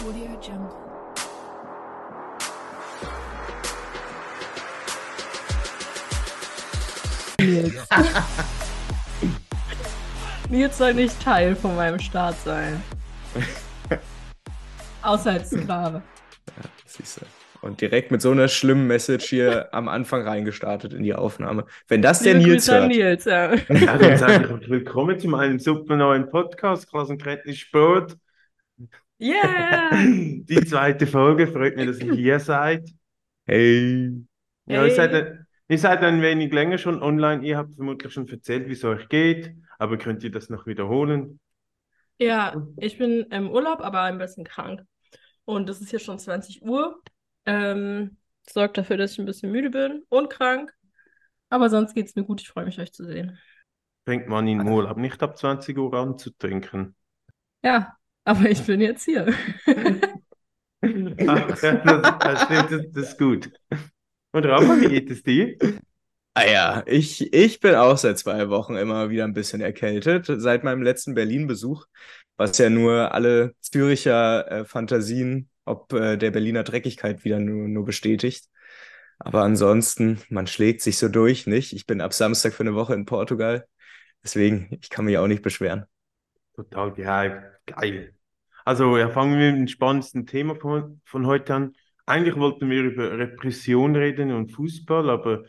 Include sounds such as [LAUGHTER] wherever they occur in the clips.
Audio Jungle. Nils. Nils soll nicht Teil von meinem Start sein. Außer als Sklave. Siehst du. Und direkt mit so einer schlimmen Message hier am Anfang reingestartet in die Aufnahme. Wenn das der Liebe Nils Grüße an hört. Nils, ja. Ja, dann sage ich willkommen zu meinem super neuen Podcast, Klassenkenntnis Sport. Yeah! [LAUGHS] Die zweite Folge, freut mich, dass ihr hier [LAUGHS] seid. Hey. Ja, Hey. ihr seid, ein- ihr seid ein wenig länger schon online, ihr habt vermutlich schon erzählt, wie es euch geht, aber könnt ihr das noch wiederholen? Ja, ich bin im Urlaub, aber ein bisschen krank. Und es ist jetzt schon 20 Uhr. Ähm, sorgt dafür, dass ich ein bisschen müde bin und krank. Aber sonst geht es mir gut. Ich freue mich, euch zu sehen. Fängt man in Urlaub nicht ab 20 Uhr an zu trinken? Ja, aber ich bin jetzt hier. [LAUGHS] Ach, das, das stimmt, das, das ist gut. Und Rafa, wie geht es dir? Ah ja, ich, ich bin auch seit zwei Wochen immer wieder ein bisschen erkältet. Seit meinem letzten Berlin-Besuch, was ja nur alle Züricher äh, Fantasien ob äh, der Berliner Dreckigkeit wieder nur, nur bestätigt. Aber ansonsten, man schlägt sich so durch, nicht? Ich bin ab Samstag für eine Woche in Portugal. Deswegen, ich kann mich auch nicht beschweren. Total gehypt, geil. Also, ja, fangen wir mit dem spannendsten Thema von, von heute an. Eigentlich wollten wir über Repression reden und Fußball, aber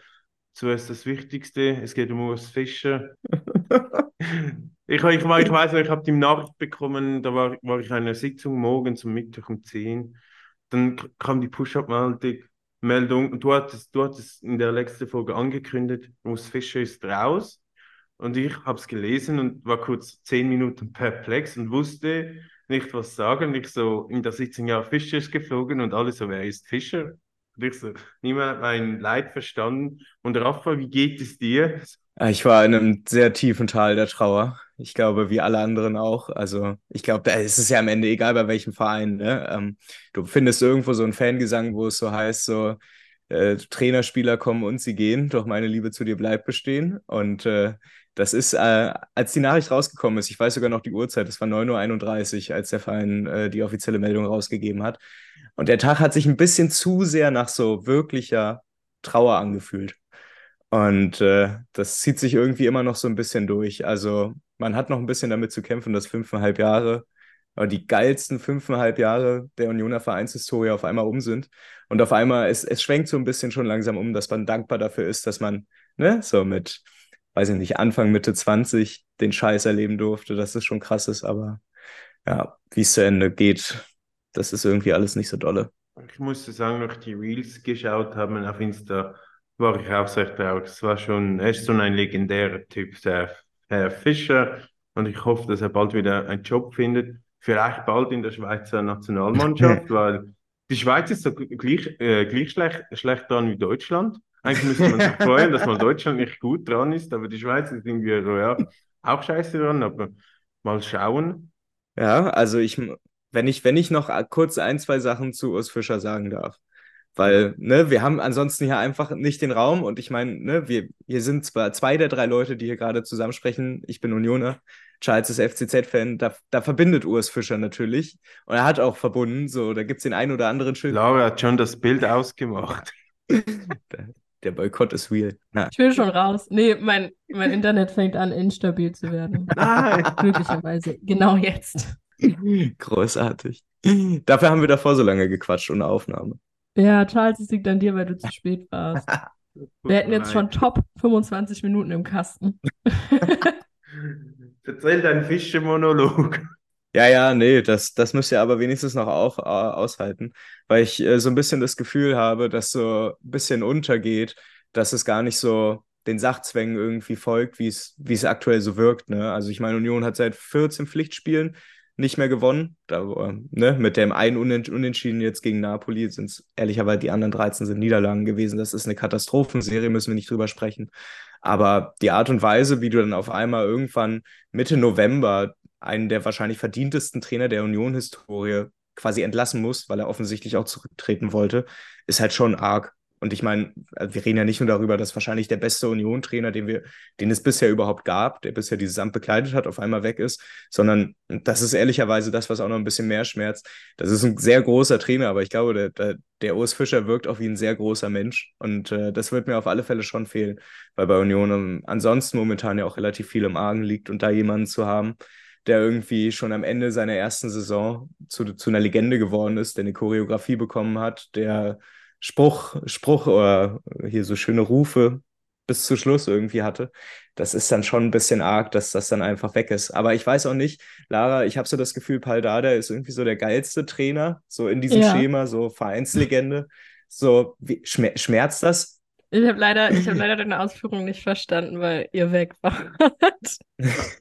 zuerst das Wichtigste, es geht um Urs Fischer. [LAUGHS] Ich, ich, ich weiß noch, ich habe die Nachricht bekommen, da war, war ich in einer Sitzung morgens um Mittag um 10. Dann kam die Push-Up-Meldung, Meldung, du hattest, du hattest in der letzten Folge angekündigt, Urs Fischer ist raus. Und ich habe es gelesen und war kurz zehn Minuten perplex und wusste nicht, was sagen. Ich so in der Sitzung, ja, Fischer ist geflogen und alle so, wer ist Fischer? Und ich so, niemand hat mein Leid verstanden. Und Rafa, wie geht es dir? Ah, Ich war in einem sehr tiefen Tal der Trauer. Ich glaube, wie alle anderen auch. Also, ich glaube, da ist es ja am Ende egal, bei welchem Verein, ne? Ähm, du findest irgendwo so einen Fangesang, wo es so heißt, so, äh, Trainer, Spieler kommen und sie gehen, doch meine Liebe zu dir bleibt bestehen. Und äh, das ist, äh, als die Nachricht rausgekommen ist, ich weiß sogar noch die Uhrzeit, es war 9.31 Uhr, als der Verein äh, die offizielle Meldung rausgegeben hat. Und der Tag hat sich ein bisschen zu sehr nach so wirklicher Trauer angefühlt. Und äh, das zieht sich irgendwie immer noch so ein bisschen durch. Also man hat noch ein bisschen damit zu kämpfen, dass fünfeinhalb Jahre, äh, die geilsten fünfeinhalb Jahre der Unioner Vereinshistorie auf einmal um sind. Und auf einmal, es, es schwenkt so ein bisschen schon langsam um, dass man dankbar dafür ist, dass man, ne, so mit, weiß ich nicht, Anfang, Mitte 20 den Scheiß erleben durfte, dass es schon krass ist. Aber ja, wie es zu Ende geht, das ist irgendwie alles nicht so dolle. Ich musste sagen, noch die Reels geschaut haben auf Insta, war ich auch sehr traurig. Es war schon, er ist schon ein legendärer Typ, der Herr Fischer. Und ich hoffe, dass er bald wieder einen Job findet. Vielleicht bald in der Schweizer Nationalmannschaft, [LAUGHS] weil die Schweiz ist so gleich, äh, gleich schlecht, schlecht dran wie Deutschland. Eigentlich müsste man sich freuen, dass mal Deutschland nicht gut dran ist, aber die Schweiz ist irgendwie so, ja, auch scheiße dran, aber mal schauen. Ja, also ich, wenn ich, wenn ich noch kurz ein, zwei Sachen zu Urs Fischer sagen darf. Weil, ne, wir haben ansonsten hier einfach nicht den Raum und ich meine, ne, wir, hier sind zwar zwei der drei Leute, die hier gerade zusammensprechen. Ich bin Unioner, Charles ist FCZ-Fan, da, da verbindet Urs Fischer natürlich. Und er hat auch verbunden, so, da gibt's den einen oder anderen Schild. Laura hat schon das Bild ausgemacht. [LAUGHS] Der, Boykott ist real. Na, Ich will schon raus. Nee, mein, mein Internet fängt an, instabil zu werden. [LAUGHS] Nein. Glücklicherweise. Genau jetzt. großartig. Dafür haben wir davor so lange gequatscht ohne Aufnahme. Ja, Charles, es liegt an dir, weil du zu spät warst. [LAUGHS] Wir hätten jetzt schon top 25 Minuten im Kasten. [LAUGHS] Erzähl deinen Fischermonolog. Ja, ja, nee, das, das müsst ihr aber wenigstens noch auf, äh, aushalten, weil ich äh, so ein bisschen das Gefühl habe, dass so ein bisschen untergeht, dass es gar nicht so den Sachzwängen irgendwie folgt, wie es, aktuell so wirkt. Ne? Also ich meine, Union hat seit 14 Pflichtspielen nicht mehr gewonnen. Da, äh, ne? Mit dem einen Unen Unentschieden jetzt gegen Napoli sind es ehrlicherweise die anderen 13 sind Niederlagen gewesen. Das ist eine Katastrophenserie, müssen wir nicht drüber sprechen. Aber die Art und Weise, wie du dann auf einmal irgendwann Mitte November einen der wahrscheinlich verdientesten Trainer der Union-Historie quasi entlassen musst, weil er offensichtlich auch zurücktreten wollte, ist halt schon arg. Und ich meine, wir reden ja nicht nur darüber, dass wahrscheinlich der beste Union-Trainer, den den es bisher überhaupt gab, der bisher dieses Amt bekleidet hat, auf einmal weg ist, sondern das ist ehrlicherweise das, was auch noch ein bisschen mehr schmerzt. Das ist ein sehr großer Trainer, aber ich glaube, der, der, der Urs Fischer wirkt auch wie ein sehr großer Mensch. Und äh, das wird mir auf alle Fälle schon fehlen, weil bei Union um, ansonsten momentan ja auch relativ viel im Argen liegt und da jemanden zu haben, der irgendwie schon am Ende seiner ersten Saison zu, zu einer Legende geworden ist, der eine Choreografie bekommen hat, der Spruch, Spruch oder hier so schöne Rufe bis zu Schluss irgendwie hatte. Das ist dann schon ein bisschen arg, dass das dann einfach weg ist. Aber ich weiß auch nicht, Lara, ich habe so das Gefühl, Paul Dada ist irgendwie so der geilste Trainer, so in diesem ja. Schema, so Vereinslegende. So, wie, schmer schmerzt das? Ich habe leider, hab leider deine Ausführung nicht verstanden, weil ihr weg wart. [LAUGHS]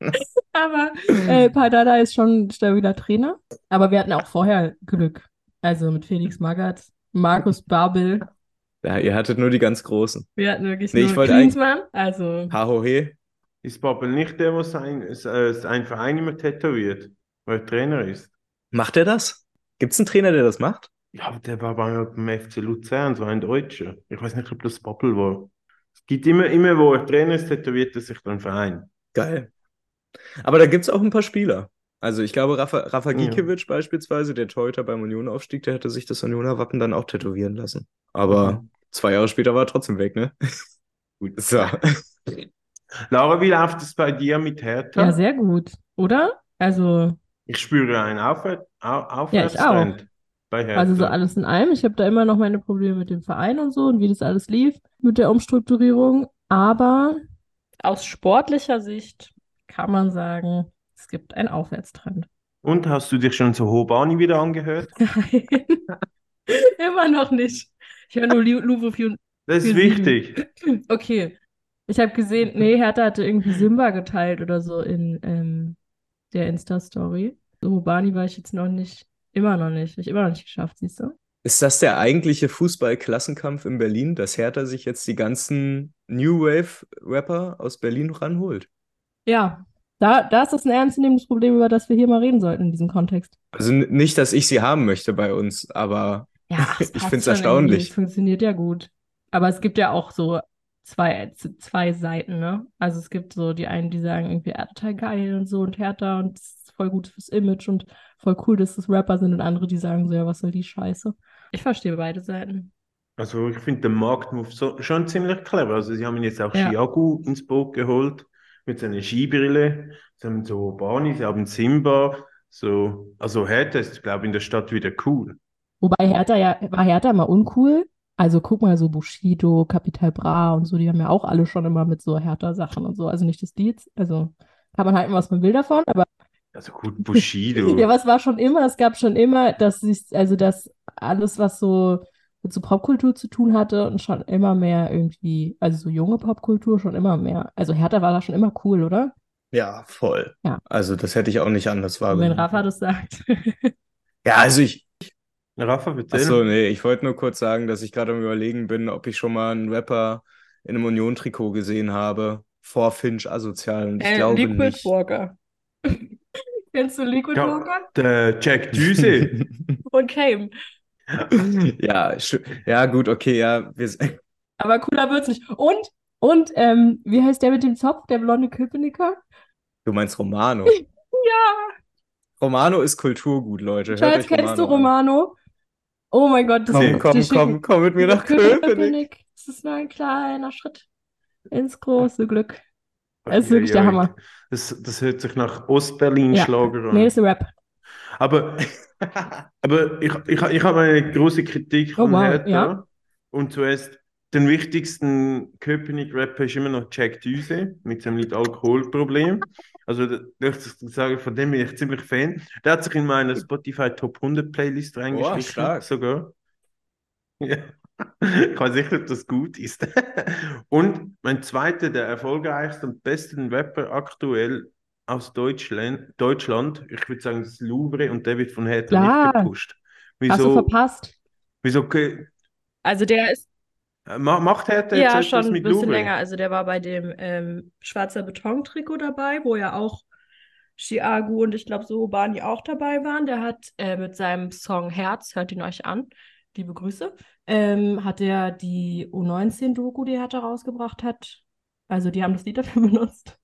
[LAUGHS] aber [CLEARS THROAT] äh, Pardada ist schon ein stabiler Trainer. Aber wir hatten auch vorher Glück. Also mit Felix Magath, Markus Babel. Ja, ihr hattet nur die ganz Großen. Wir hatten wirklich nee, nur ich wollte Klinsmann. Also. Hahohe. Ist Babel nicht der, was ein, äh, ein Verein immer tätowiert, weil er Trainer ist? Macht er das? Gibt es einen Trainer, der das macht? Ja, aber der war beim FC Luzern, so ein Deutscher. Ich weiß nicht, ob das Babel war. Es gibt immer, immer wo er Trainer ist, tätowiert er sich dann Verein. Geil. Aber da gibt es auch ein paar Spieler. Also ich glaube, Rafa, Rafa Gikiewicz ja. beispielsweise, der Torhüter beim Union-Aufstieg, der hätte sich das Unioner-Wappen dann auch tätowieren lassen. Aber mhm. zwei Jahre später war er trotzdem weg, ne? gut. [LAUGHS] So. Laura, wie läuft es bei dir mit Hertha? Ja, sehr gut, oder? Also. Ich spüre einen Aufwär Aufwärtstrend ja, bei Hertha. Also so alles in allem. Ich habe da immer noch meine Probleme mit dem Verein und so und wie das alles lief mit der Umstrukturierung. Aber aus sportlicher Sicht kann man sagen, es gibt einen Aufwärtstrend. Und hast du dich schon zu Hobani wieder angehört? [LAUGHS] Nein, immer noch nicht. Ich höre nur Luvo für Das ist wichtig. Okay. Ich habe gesehen, nee, Hertha hatte irgendwie Simba geteilt oder so in ähm, der Insta-Story. So Hobani war ich jetzt noch nicht, immer noch nicht. Hab ich immer noch nicht geschafft, siehst du? Ist das der eigentliche Fußball-Klassenkampf in Berlin, dass Hertha sich jetzt die ganzen New Wave-Rapper aus Berlin ranholt? Ja, da, da ist das ein ernstzunehmendes Problem, über das wir hier mal reden sollten in diesem Kontext. Also nicht, dass ich sie haben möchte bei uns, aber ja, [LAUGHS] ich finde es erstaunlich. Es funktioniert ja gut. Aber es gibt ja auch so zwei, zwei Seiten, ne? Also es gibt so die einen, die sagen irgendwie, er total geil und so und härter und es ist voll gut fürs Image und voll cool, dass das Rapper sind und andere, die sagen so, ja, was soll die Scheiße? Ich verstehe beide Seiten. Also ich finde den Marktmove so, schon ziemlich clever. Also sie haben jetzt auch ja. Chiago ins Boot geholt mit seiner Skibrille. Sie haben so Barney, sie haben Simba. So, also Hertha ist, glaube ich, in der Stadt wieder cool. Wobei Hertha ja, war Hertha immer uncool? Also guck mal, so Bushido, Capital Bra und so, die haben ja auch alle schon immer mit so Hertha-Sachen und so. Also nicht das Lied, also kann man halten, was man will davon, aber. Also gut, Bushido. [LAUGHS] ja, was war schon immer? Es gab schon immer, dass sich, also dass alles, was so mit so Popkultur zu tun hatte und schon immer mehr irgendwie, also so junge Popkultur schon immer mehr. Also Hertha war da schon immer cool, oder? Ja, voll. Ja. Also das hätte ich auch nicht anders wahrgenommen. Wenn Rafa das sagt. [LAUGHS] ja, also ich. Rafa, bitte. Achso, nee, ich wollte nur kurz sagen, dass ich gerade am überlegen bin, ob ich schon mal einen Rapper in einem Union-Trikot gesehen habe. Vor Finch asozial. Und ich äh, glaube Liquid nicht. Walker. Kennst du Liquid ja, Walker? Der Jack Düse. [LAUGHS] und Came. [LAUGHS] ja, ja, gut, okay, ja. Wir... [LAUGHS] Aber cooler wird's nicht. Und, und, ähm, wie heißt der mit dem Zopf, der blonde Köpenicker? Du meinst Romano? [LAUGHS] ja. Romano ist Kulturgut, Leute. Schatz, kennst Romano du Romano? An. Oh mein Gott, das komm, ist komm, komm, komm mit mir nach Köpenick. Köpenick. Das ist nur ein kleiner Schritt ins große Glück. Das ist wirklich der Hammer. Das, das hört sich nach Ostberlin-Schlager ja. an. Nee, das ist Rap. Aber [LAUGHS] Aber ich, ich, ich habe eine große Kritik oh, an wow, Hertha. Ja. Und zuerst, den wichtigsten Köpenick-Rapper ist immer noch Jack Düse mit seinem Lied Alkoholproblem. Also, da ich sagen, von dem bin ich ziemlich Fan. Der hat sich in meiner Spotify Top 100 Playlist reingeschrieben. Oh, sogar. Ja. [LAUGHS] Ich weiß nicht, ob das gut ist. [LAUGHS] und mein zweiter, der erfolgreichste und besten Rapper aktuell aus Deutschland, Deutschland, ich würde sagen, das Louvre und der wird von Hertha ja. nicht gepusht. Wieso, Hast du verpasst? Wieso? Okay, also der ist. Äh, macht Hertha jetzt ja, schon ein bisschen Louvre? länger. Also der war bei dem ähm, Schwarzer Beton-Trikot dabei, wo ja auch Chiagu und ich glaube so Bani auch dabei waren. Der hat äh, mit seinem Song Herz, hört ihn euch an, liebe Grüße, ähm, hat er die U19-Doku, die Hertha rausgebracht hat. Also die haben das Lied dafür [LAUGHS] benutzt.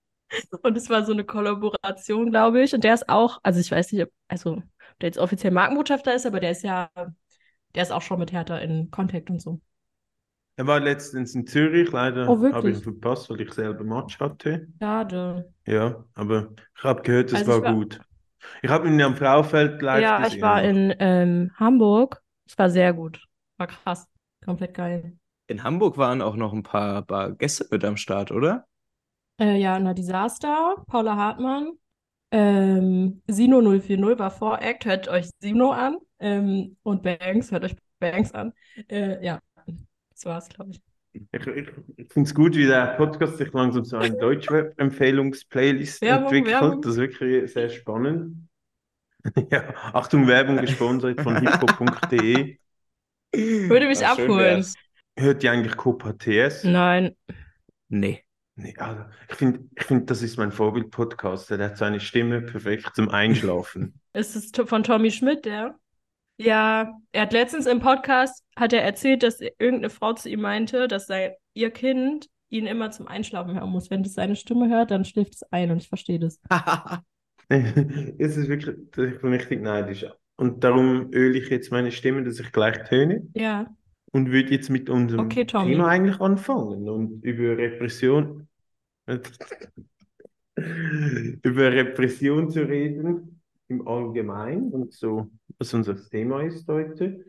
Und es war so eine Kollaboration, glaube ich. Und der ist auch, also ich weiß nicht, ob, also ob der jetzt offiziell Markenbotschafter ist, aber der ist ja, der ist auch schon mit Hertha in Kontakt und so. Er war letztens in Zürich, leider Oh, habe ich ihn verpasst, weil ich selber Match hatte. Schade. Ja, aber ich habe gehört, es Also war ich war, gut. Ich habe ihn am Fraufeld live ja, ich gesehen war auch. in ähm, Hamburg. Es war sehr gut. War krass. Komplett geil. In Hamburg waren auch noch ein paar, paar Gäste mit am Start, oder? Äh, ja, na, Disaster, Paula Hartmann, ähm, Sino 040 war Voract, hört euch Sino an. Ähm, und Banks, hört euch Banks an. Äh, ja, das war's, glaube ich. Ich, ich, ich finde es gut, wie der Podcast sich langsam zu einer Deutschrap-Empfehlungs-Playlist Werbung, entwickelt. Werbung. Das ist wirklich sehr spannend. [LAUGHS] Ja, Achtung, Werbung gesponsert von hiphop.de. Würde mich Ah, schön abholen. Hört ihr eigentlich Copa TS? Nein. Nee. Nee, also ich finde, ich find, das ist mein Vorbild-Podcast. Der hat seine Stimme perfekt zum Einschlafen. [LAUGHS] Ist es von Tommy Schmidt, der? Ja, er hat letztens im Podcast, hat er erzählt, dass irgendeine Frau zu ihm meinte, dass sein, ihr Kind ihn immer zum Einschlafen hören muss. Wenn es seine Stimme hört, dann schläft es ein und ich verstehe das. [LAUGHS] Es ist wirklich, ich bin richtig neidisch. Und darum öle ich jetzt meine Stimme, dass ich gleich töne. Ja, Und würde jetzt mit unserem okay, Thema eigentlich anfangen und über Repression, [LAUGHS] über Repression zu reden im Allgemeinen und so, was unser Thema ist heute.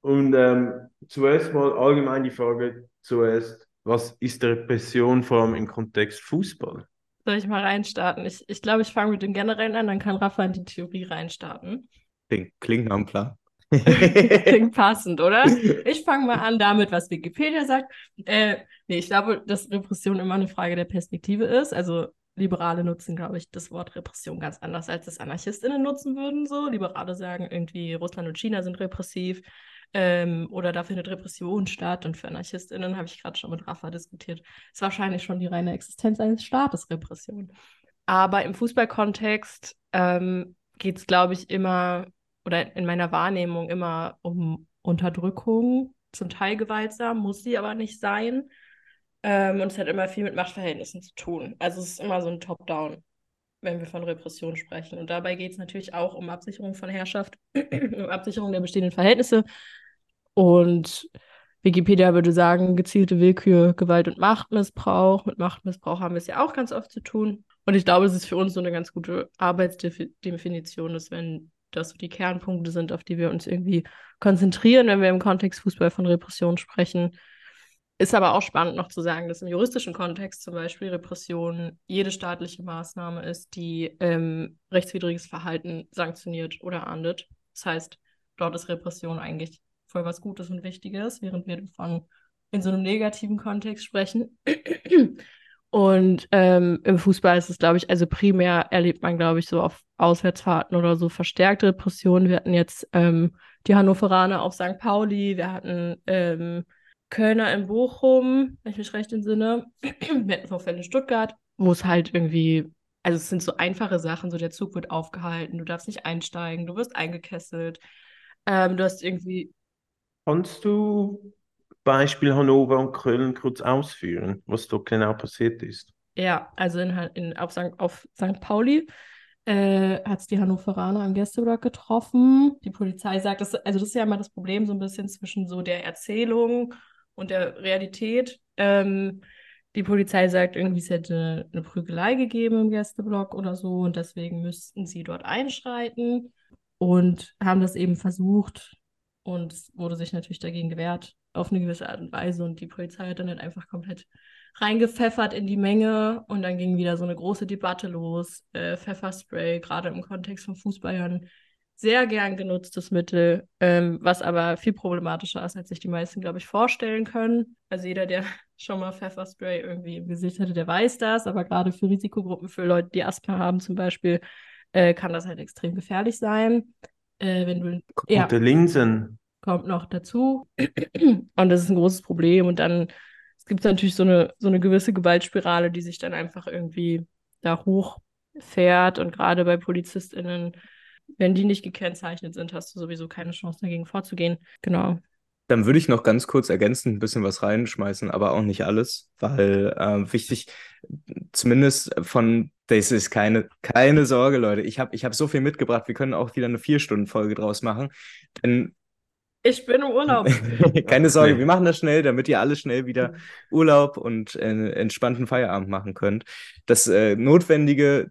Und ähm, zuerst mal allgemein die Frage zuerst, was ist Repression vor allem im Kontext Fußball? Soll ich mal reinstarten? Ich, ich glaube, ich fange mit dem Generellen an, dann kann Rafa in die Theorie reinstarten. Klingt, klingt einem Plan. [LAUGHS] Klingt [LAUGHS] passend, oder? Ich fange mal an damit, was Wikipedia sagt. Äh, nee, ich glaube, dass Repression immer eine Frage der Perspektive ist. Also Liberale nutzen, glaube ich, das Wort Repression ganz anders, als das AnarchistInnen nutzen würden. So. Liberale sagen irgendwie, Russland und China sind repressiv ähm, oder da findet Repression statt. Und für AnarchistInnen habe ich gerade schon mit Rafa diskutiert. Ist wahrscheinlich schon die reine Existenz eines Staates Repression. Aber im Fußballkontext ähm, geht es, glaube ich, immer oder in meiner Wahrnehmung immer um Unterdrückung, zum Teil gewaltsam, muss sie aber nicht sein. Ähm, und es hat immer viel mit Machtverhältnissen zu tun. Also es ist immer so ein Top-Down, wenn wir von Repression sprechen. Und dabei geht es natürlich auch um Absicherung von Herrschaft, [CLEARS THROAT] um Absicherung der bestehenden Verhältnisse. Und Wikipedia würde sagen, gezielte Willkür, Gewalt und Machtmissbrauch. Mit Machtmissbrauch haben wir es ja auch ganz oft zu tun. Und ich glaube, es ist für uns so eine ganz gute Arbeitsdefinition, dass wenn das so die Kernpunkte sind, auf die wir uns irgendwie konzentrieren, wenn wir im Kontext Fußball von Repression sprechen. Ist aber auch spannend noch zu sagen, dass im juristischen Kontext zum Beispiel Repression jede staatliche Maßnahme ist, die ähm, rechtswidriges Verhalten sanktioniert oder ahndet. Das heißt, dort ist Repression eigentlich voll was Gutes und Wichtiges, während wir davon in so einem negativen Kontext sprechen. Und ähm, im Fußball ist es, glaube ich, also primär erlebt man, glaube ich, so auf Auswärtsfahrten oder so verstärkte Repressionen. Wir hatten jetzt ähm, die Hannoveraner auf St. Pauli, wir hatten ähm, Kölner in Bochum, wenn ich mich recht entsinne. [CLEARS THROAT] wir hatten Vorfälle in Stuttgart, wo es halt irgendwie, also es sind so einfache Sachen, so der Zug wird aufgehalten, du darfst nicht einsteigen, du wirst eingekesselt, ähm, du hast irgendwie Kannst du Beispiel Hannover und Köln kurz ausführen, was dort genau passiert ist? Ja, also in, in, auf, St. auf St. Pauli äh, hat es die Hannoveraner am Gästeblock getroffen. Die Polizei sagt, das, also das ist ja immer das Problem so ein bisschen zwischen so der Erzählung und der Realität. Ähm, die Polizei sagt irgendwie, es hätte eine, Prügelei gegeben im Gästeblock oder so und deswegen müssten sie dort einschreiten und haben das eben versucht und wurde sich natürlich dagegen gewehrt auf eine gewisse Art und Weise und die Polizei hat dann halt einfach komplett reingepfeffert in die Menge und dann ging wieder so eine große Debatte los. Äh, Pfefferspray, gerade im Kontext von Fußballern, sehr gern genutztes Mittel, ähm, was aber viel problematischer ist, als sich die meisten, glaube ich, vorstellen können. Also jeder, der [LAUGHS] schon mal Pfefferspray irgendwie im Gesicht hatte, der weiß das, aber gerade für Risikogruppen, für Leute, die Asthma haben zum Beispiel, äh, kann das halt extrem gefährlich sein. Äh, wenn du, ja, Unter Linsen. Kommt noch dazu. Und das ist ein großes Problem. Und dann es gibt natürlich so eine, so eine gewisse Gewaltspirale, die sich dann einfach irgendwie da hochfährt. Und gerade bei PolizistInnen wenn die nicht gekennzeichnet sind, hast du sowieso keine Chance dagegen vorzugehen. Genau. Dann würde ich noch ganz kurz ergänzend ein bisschen was reinschmeißen, aber auch nicht alles, weil äh, wichtig, zumindest von, das ist keine, keine Sorge, Leute. Ich habe ich hab so viel mitgebracht, wir können auch wieder eine Vier-Stunden-Folge draus machen. Denn ich bin im Urlaub. [LAUGHS] Keine Sorge, wir machen das schnell, damit ihr alle schnell wieder Urlaub und äh, entspannten Feierabend machen könnt. Das äh, notwendige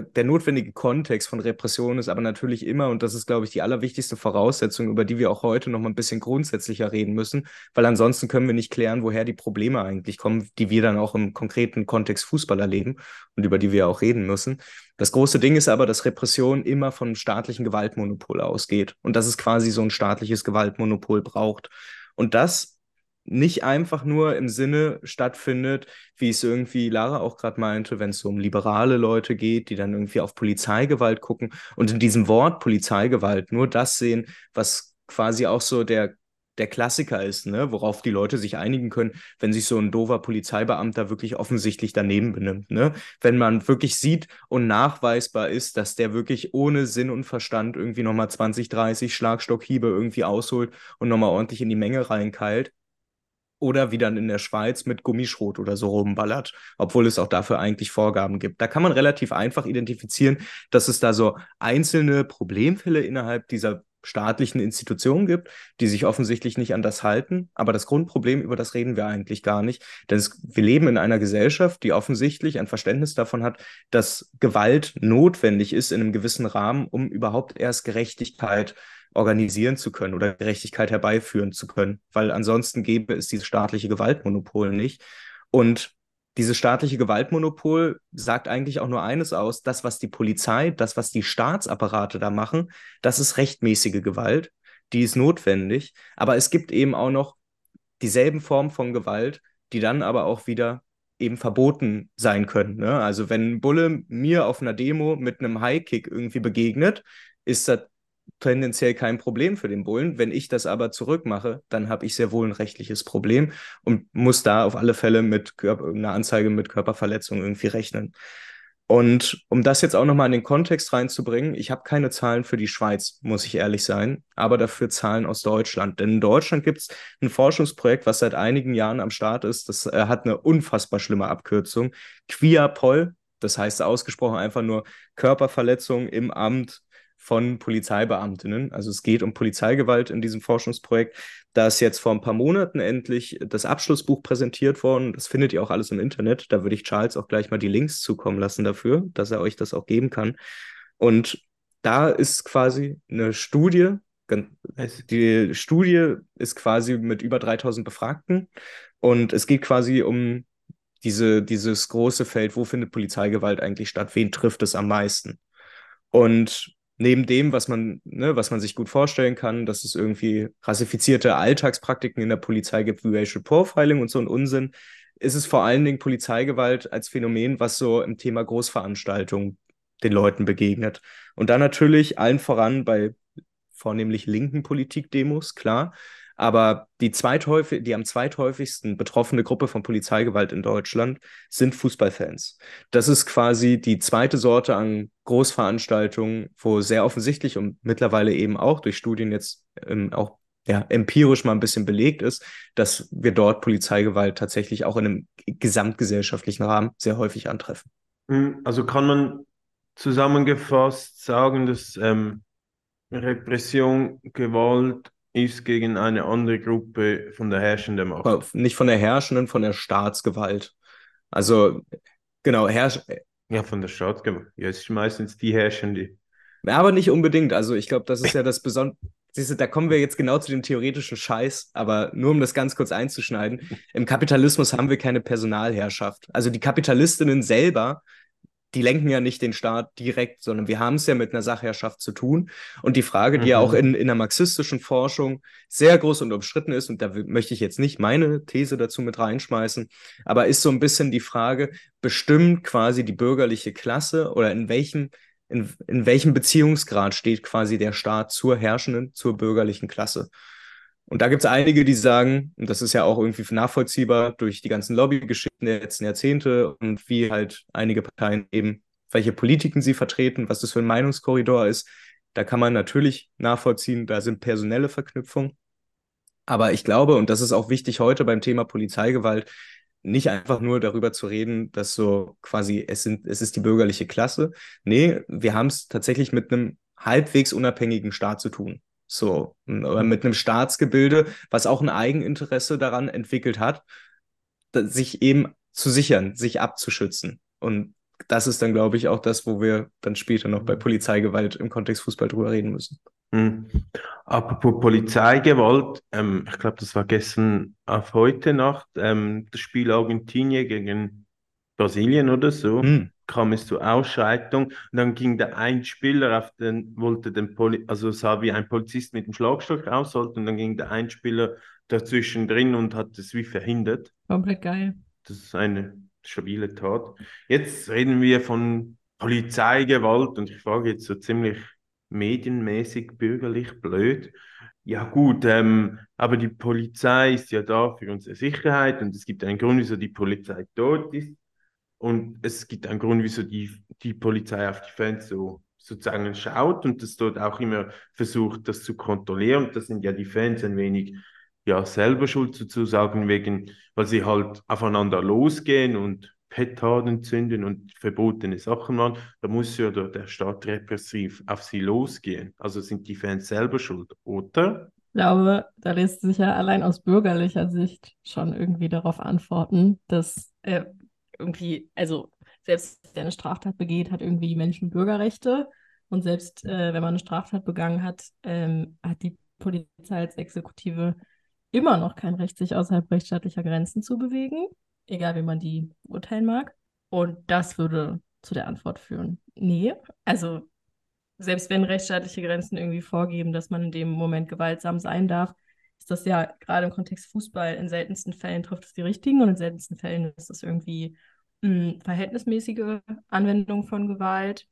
der notwendige Kontext von Repression ist aber natürlich immer, und das ist, glaube ich, die allerwichtigste Voraussetzung, über die wir auch heute noch mal ein bisschen grundsätzlicher reden müssen, weil ansonsten können wir nicht klären, woher die Probleme eigentlich kommen, die wir dann auch im konkreten Kontext Fußball erleben und über die wir auch reden müssen. Das große Ding ist aber, dass Repression immer vom staatlichen Gewaltmonopol ausgeht und dass es quasi so ein staatliches Gewaltmonopol braucht. Und das nicht einfach nur im Sinne stattfindet, wie es irgendwie Lara auch gerade meinte, wenn es so um liberale Leute geht, die dann irgendwie auf Polizeigewalt gucken und in diesem Wort Polizeigewalt nur das sehen, was quasi auch so der der Klassiker ist, ne, worauf die Leute sich einigen können, wenn sich so ein doofer Polizeibeamter wirklich offensichtlich daneben benimmt, ne? Wenn man wirklich sieht und nachweisbar ist, dass der wirklich ohne Sinn und Verstand irgendwie nochmal 20, 30 Schlagstockhiebe irgendwie ausholt und nochmal ordentlich in die Menge reinkeilt, oder wie dann in der Schweiz mit Gummischrot oder so rumballert, obwohl es auch dafür eigentlich Vorgaben gibt. Da kann man relativ einfach identifizieren, dass es da so einzelne Problemfälle innerhalb dieser staatlichen Institutionen gibt, die sich offensichtlich nicht an das halten. Aber das Grundproblem, über das reden wir eigentlich gar nicht. Denn es, wir leben in einer Gesellschaft, die offensichtlich ein Verständnis davon hat, dass Gewalt notwendig ist in einem gewissen Rahmen, um überhaupt erst Gerechtigkeit organisieren zu können oder Gerechtigkeit herbeiführen zu können, weil ansonsten gäbe es dieses staatliche Gewaltmonopol nicht. Und dieses staatliche Gewaltmonopol sagt eigentlich auch nur eines aus, das, was die Polizei, das, was die Staatsapparate da machen, das ist rechtmäßige Gewalt, die ist notwendig, aber es gibt eben auch noch dieselben Formen von Gewalt, die dann aber auch wieder eben verboten sein können. Ne? Also wenn ein Bulle mir auf einer Demo mit einem Highkick irgendwie begegnet, ist das tendenziell kein Problem für den Bullen. Wenn ich das aber zurückmache, dann habe ich sehr wohl ein rechtliches Problem und muss da auf alle Fälle mit Körper, einer Anzeige mit Körperverletzung irgendwie rechnen. Und um das jetzt auch nochmal in den Kontext reinzubringen, ich habe keine Zahlen für die Schweiz, muss ich ehrlich sein, aber dafür Zahlen aus Deutschland. Denn in Deutschland gibt es ein Forschungsprojekt, was seit einigen Jahren am Start ist. Das äh, hat eine unfassbar schlimme Abkürzung. QIAPOL, das heißt ausgesprochen einfach nur Körperverletzung im Amt von Polizeibeamtinnen. Also es geht um Polizeigewalt in diesem Forschungsprojekt. Da ist jetzt vor ein paar Monaten endlich das Abschlussbuch präsentiert worden. Das findet ihr auch alles im Internet. Da würde ich Charles auch gleich mal die Links zukommen lassen dafür, dass er euch das auch geben kann. Und da ist quasi eine Studie, die Studie ist quasi mit über 3000 Befragten und es geht quasi um diese, dieses große Feld, wo findet Polizeigewalt eigentlich statt, wen trifft es am meisten? Und neben dem, was man, ne, was man sich gut vorstellen kann, dass es irgendwie rassifizierte Alltagspraktiken in der Polizei gibt, wie Racial Profiling und so ein Unsinn, ist es vor allen Dingen Polizeigewalt als Phänomen, was so im Thema Großveranstaltungen den Leuten begegnet. Und dann natürlich allen voran bei vornehmlich linken Politikdemos, klar, aber die, zweithäufig, die am zweithäufigsten betroffene Gruppe von Polizeigewalt in Deutschland sind Fußballfans. Das ist quasi die zweite Sorte an Großveranstaltungen, wo sehr offensichtlich und mittlerweile eben auch durch Studien jetzt ähm, auch ja, empirisch mal ein bisschen belegt ist, dass wir dort Polizeigewalt tatsächlich auch in einem gesamtgesellschaftlichen Rahmen sehr häufig antreffen. Hm, also kann man zusammengefasst sagen, dass ähm, Repression, Gewalt ist gegen eine andere Gruppe von der herrschenden Macht. Nicht von der herrschenden, von der Staatsgewalt. Also, genau, Herrsch. Ja, von der Staatsgewalt. Ja, es ist meistens die Herrschende. Aber nicht unbedingt. Also, ich glaube, das ist ja das Besondere. Siehst du, da kommen wir jetzt genau zu dem theoretischen Scheiß, aber nur um das ganz kurz einzuschneiden. Im Kapitalismus haben wir keine Personalherrschaft. Also die Kapitalistinnen selber die lenken ja nicht den Staat direkt, sondern wir haben es ja mit einer Sachherrschaft zu tun. Und die Frage, die mhm. ja auch in, in der marxistischen Forschung sehr groß und umstritten ist, und da möchte ich jetzt nicht meine These dazu mit reinschmeißen, aber ist so ein bisschen die Frage, bestimmt quasi die bürgerliche Klasse oder in welchem in, in welchem Beziehungsgrad steht quasi der Staat zur herrschenden, zur bürgerlichen Klasse? Und da gibt es einige, die sagen, und das ist ja auch irgendwie nachvollziehbar durch die ganzen Lobbygeschichten der letzten Jahrzehnte und wie halt einige Parteien eben, welche Politiken sie vertreten, was das für ein Meinungskorridor ist, Da kann man natürlich nachvollziehen, da sind personelle Verknüpfungen. Aber ich glaube, und das ist auch wichtig heute beim Thema Polizeigewalt, nicht einfach nur darüber zu reden, dass so quasi es sind, es ist die bürgerliche Klasse. Nee, wir haben es tatsächlich mit einem halbwegs unabhängigen Staat zu tun. So, oder mit einem Staatsgebilde, was auch ein Eigeninteresse daran entwickelt hat, sich eben zu sichern, sich abzuschützen. Und das ist dann, glaube ich, auch das, wo wir dann später noch bei Polizeigewalt im Kontext Fußball drüber reden müssen. Mhm. Apropos Polizeigewalt, ähm, ich glaube, das war gestern auf heute Nacht, ähm, das Spiel Argentinien gegen Brasilien oder so, mhm. Kam es zur Ausschreitung und dann ging der ein Spieler auf den, wollte den Poli also sah wie ein Polizist mit dem Schlagstock rausholt und dann ging der ein Spieler dazwischen drin und hat es wie verhindert. Komplett geil. Das ist eine stabile Tat. Jetzt reden wir von Polizeigewalt und ich frage jetzt so ziemlich medienmäßig bürgerlich blöd. Ja gut, ähm, aber die Polizei ist ja da für unsere Sicherheit und es gibt einen Grund, wieso die Polizei dort ist und es gibt einen Grund, wieso die, die Polizei auf die Fans so sozusagen schaut und das dort auch immer versucht, das zu kontrollieren. Und das sind ja die Fans ein wenig ja selber schuld sozusagen wegen, weil sie halt aufeinander losgehen und Petarden zünden und verbotene Sachen machen, da muss ja der Staat repressiv auf sie losgehen. Also sind die Fans selber schuld, oder? Ich glaube, da lässt sich ja allein aus bürgerlicher Sicht schon irgendwie darauf antworten, dass äh, irgendwie, also selbst der eine Straftat begeht, hat irgendwie Menschen Bürgerrechte. Und selbst äh, wenn man eine Straftat begangen hat, ähm, hat die Polizei als Exekutive immer noch kein Recht, sich außerhalb rechtsstaatlicher Grenzen zu bewegen egal wie man die urteilen mag. Und das würde zu der Antwort führen. Nee, also selbst wenn rechtsstaatliche Grenzen irgendwie vorgeben, dass man in dem Moment gewaltsam sein darf, ist das ja gerade im Kontext Fußball in seltensten Fällen trifft es die richtigen und in seltensten Fällen ist das irgendwie mh, verhältnismäßige Anwendung von Gewalt.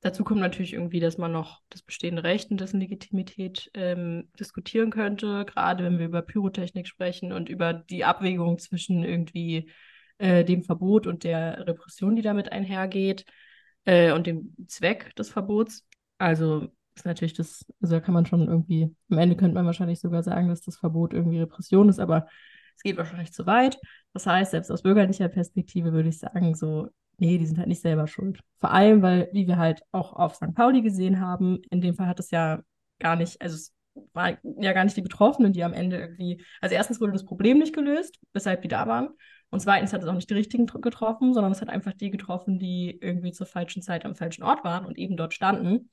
Dazu kommt natürlich irgendwie, dass man noch das bestehende Recht und dessen Legitimität ähm, diskutieren könnte, gerade wenn wir über Pyrotechnik sprechen und über die Abwägung zwischen irgendwie äh, dem Verbot und der Repression, die damit einhergeht äh, und dem Zweck des Verbots. Also ist natürlich das, also da kann man schon irgendwie, am Ende könnte man wahrscheinlich sogar sagen, dass das Verbot irgendwie Repression ist, aber es geht wahrscheinlich zu weit. Das heißt, selbst aus bürgerlicher Perspektive würde ich sagen, so nee, die sind halt nicht selber schuld. Vor allem, weil, wie wir halt auch auf St. Pauli gesehen haben, in dem Fall hat es ja gar nicht, also es waren ja gar nicht die Betroffenen, die am Ende irgendwie, also erstens wurde das Problem nicht gelöst, weshalb die da waren. Und zweitens hat es auch nicht die richtigen getroffen, sondern es hat einfach die getroffen, die irgendwie zur falschen Zeit am falschen Ort waren und eben dort standen.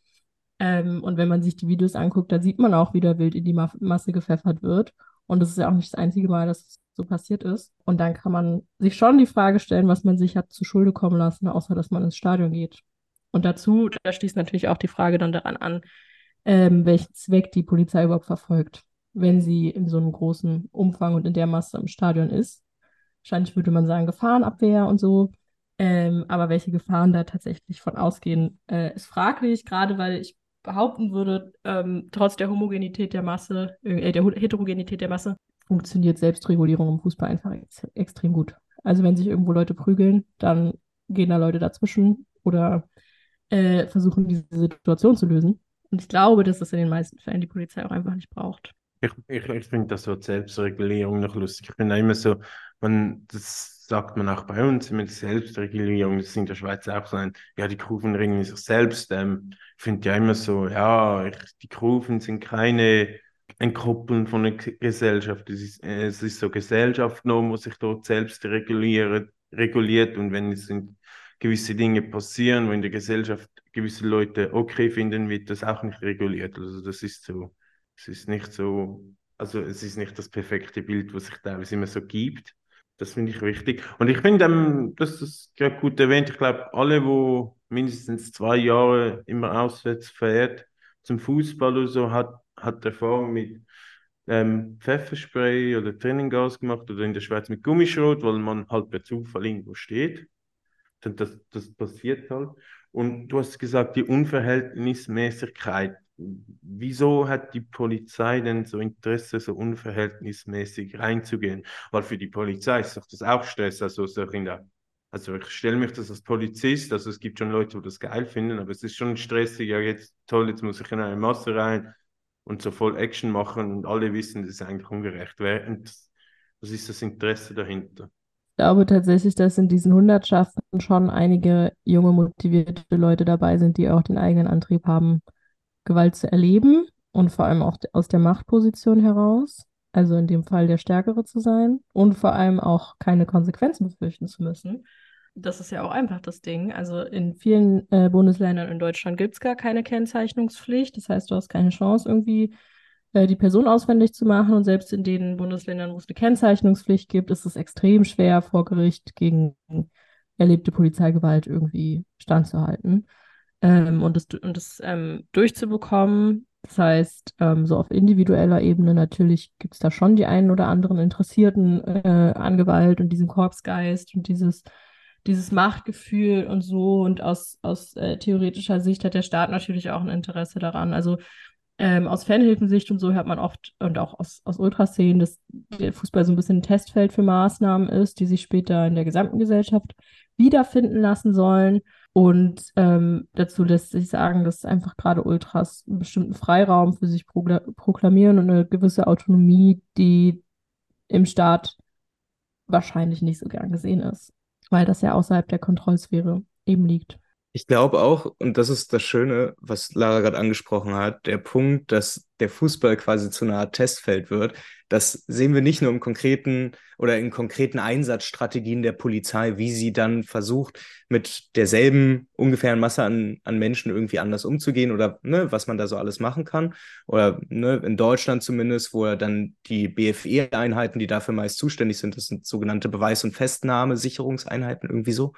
Ähm, und wenn man sich die Videos anguckt, dann sieht man auch, wie der Wild in die Ma Masse gepfeffert wird. Und das ist ja auch nicht das einzige Mal, dass so passiert ist. Und dann kann man sich schon die Frage stellen, was man sich hat zu Schulde kommen lassen, außer dass man ins Stadion geht. Und dazu, da schließt natürlich auch die Frage dann daran an, ähm, welchen Zweck die Polizei überhaupt verfolgt, wenn sie in so einem großen Umfang und in der Masse im Stadion ist. Wahrscheinlich würde man sagen Gefahrenabwehr und so. Ähm, aber welche Gefahren da tatsächlich von ausgehen, äh, ist fraglich, gerade weil ich behaupten würde, ähm, trotz der Homogenität der Masse, äh, der Heterogenität der Masse, funktioniert Selbstregulierung im Fußball einfach ex extrem gut. Also wenn sich irgendwo Leute prügeln, dann gehen da Leute dazwischen oder äh, versuchen diese Situation zu lösen. Und ich glaube, dass das in den meisten Fällen die Polizei auch einfach nicht braucht. Ich, ich, ich finde das Wort Selbstregulierung noch lustig. Ich bin immer so, man, das sagt man auch bei uns mit Selbstregulierung, das ist in der Schweiz auch so ein, ja, die Kurven regeln sich selbst. Ähm, ich finde ja immer so, ja, ich, die Kurven sind keine entkoppeln von der Gesellschaft. Es ist, äh, es ist so Gesellschaft noch, was sich dort selbst reguliert, reguliert und wenn es sind gewisse Dinge passieren, wo in der Gesellschaft gewisse Leute okay finden, wird das auch nicht reguliert. Also das ist so, es ist nicht so, also es ist nicht das perfekte Bild, was sich teilweise immer so gibt. Das finde ich wichtig. Und ich finde, ähm, das ist gerade gut erwähnt, ich glaube, alle, wo mindestens zwei Jahre immer auswärts fährt zum Fußball oder so, hat hat Erfahrung mit ähm, Pfefferspray oder Tränengas gemacht oder in der Schweiz mit Gummischrot, weil man halt per Zufall irgendwo steht. Das, das passiert halt. Und du hast gesagt, die Unverhältnismäßigkeit. Wieso hat die Polizei denn so Interesse, so unverhältnismäßig reinzugehen? Weil für die Polizei ist doch das auch Stress, also so in der Also ich stelle mich das als Polizist, also es gibt schon Leute, die das geil finden, aber es ist schon stressig, ja jetzt toll, jetzt muss ich in eine Masse rein und so voll Action machen und alle wissen, das ist eigentlich ungerecht. Was ist das Interesse dahinter? Ich glaube tatsächlich, dass in diesen Hundertschaften schon einige junge, motivierte Leute dabei sind, die auch den eigenen Antrieb haben, Gewalt zu erleben und vor allem auch aus der Machtposition heraus, also in dem Fall der Stärkere zu sein und vor allem auch keine Konsequenzen befürchten zu müssen. Das ist ja auch einfach das Ding. Also in vielen äh, Bundesländern in Deutschland gibt es gar keine Kennzeichnungspflicht. Das heißt, du hast keine Chance, irgendwie äh, die Person auswendig zu machen. Und selbst in den Bundesländern, wo es eine Kennzeichnungspflicht gibt, ist es extrem schwer, vor Gericht gegen erlebte Polizeigewalt irgendwie standzuhalten ähm, und das, und das ähm, durchzubekommen. Das heißt, ähm, so auf individueller Ebene natürlich gibt es da schon die einen oder anderen Interessierten äh, an Gewalt und diesem Korpsgeist und dieses, dieses Machtgefühl und so. Und aus, aus äh, theoretischer Sicht hat der Staat natürlich auch ein Interesse daran. Also ähm, aus Fanhilfensicht und so hört man oft und auch aus, aus Ultraszenen, dass der Fußball so ein bisschen ein Testfeld für Maßnahmen ist, die sich später in der gesamten Gesellschaft wiederfinden lassen sollen. Und ähm, dazu lässt sich sagen, dass einfach gerade Ultras einen bestimmten Freiraum für sich proklamieren und eine gewisse Autonomie, die im Staat wahrscheinlich nicht so gern gesehen ist, weil das ja außerhalb der Kontrollsphäre eben liegt. Ich glaube auch, und das ist das Schöne, was Lara gerade angesprochen hat, der Punkt, dass der Fußball quasi zu einer Art Testfeld wird, das sehen wir nicht nur im konkreten oder in konkreten Einsatzstrategien der Polizei, wie sie dann versucht, mit derselben ungefähren Masse an, an Menschen irgendwie anders umzugehen oder ne, was man da so alles machen kann. Oder ne, in Deutschland zumindest, wo dann die BFE-Einheiten, die dafür meist zuständig sind, das sind sogenannte Beweis- und Festnahmesicherungseinheiten, irgendwie so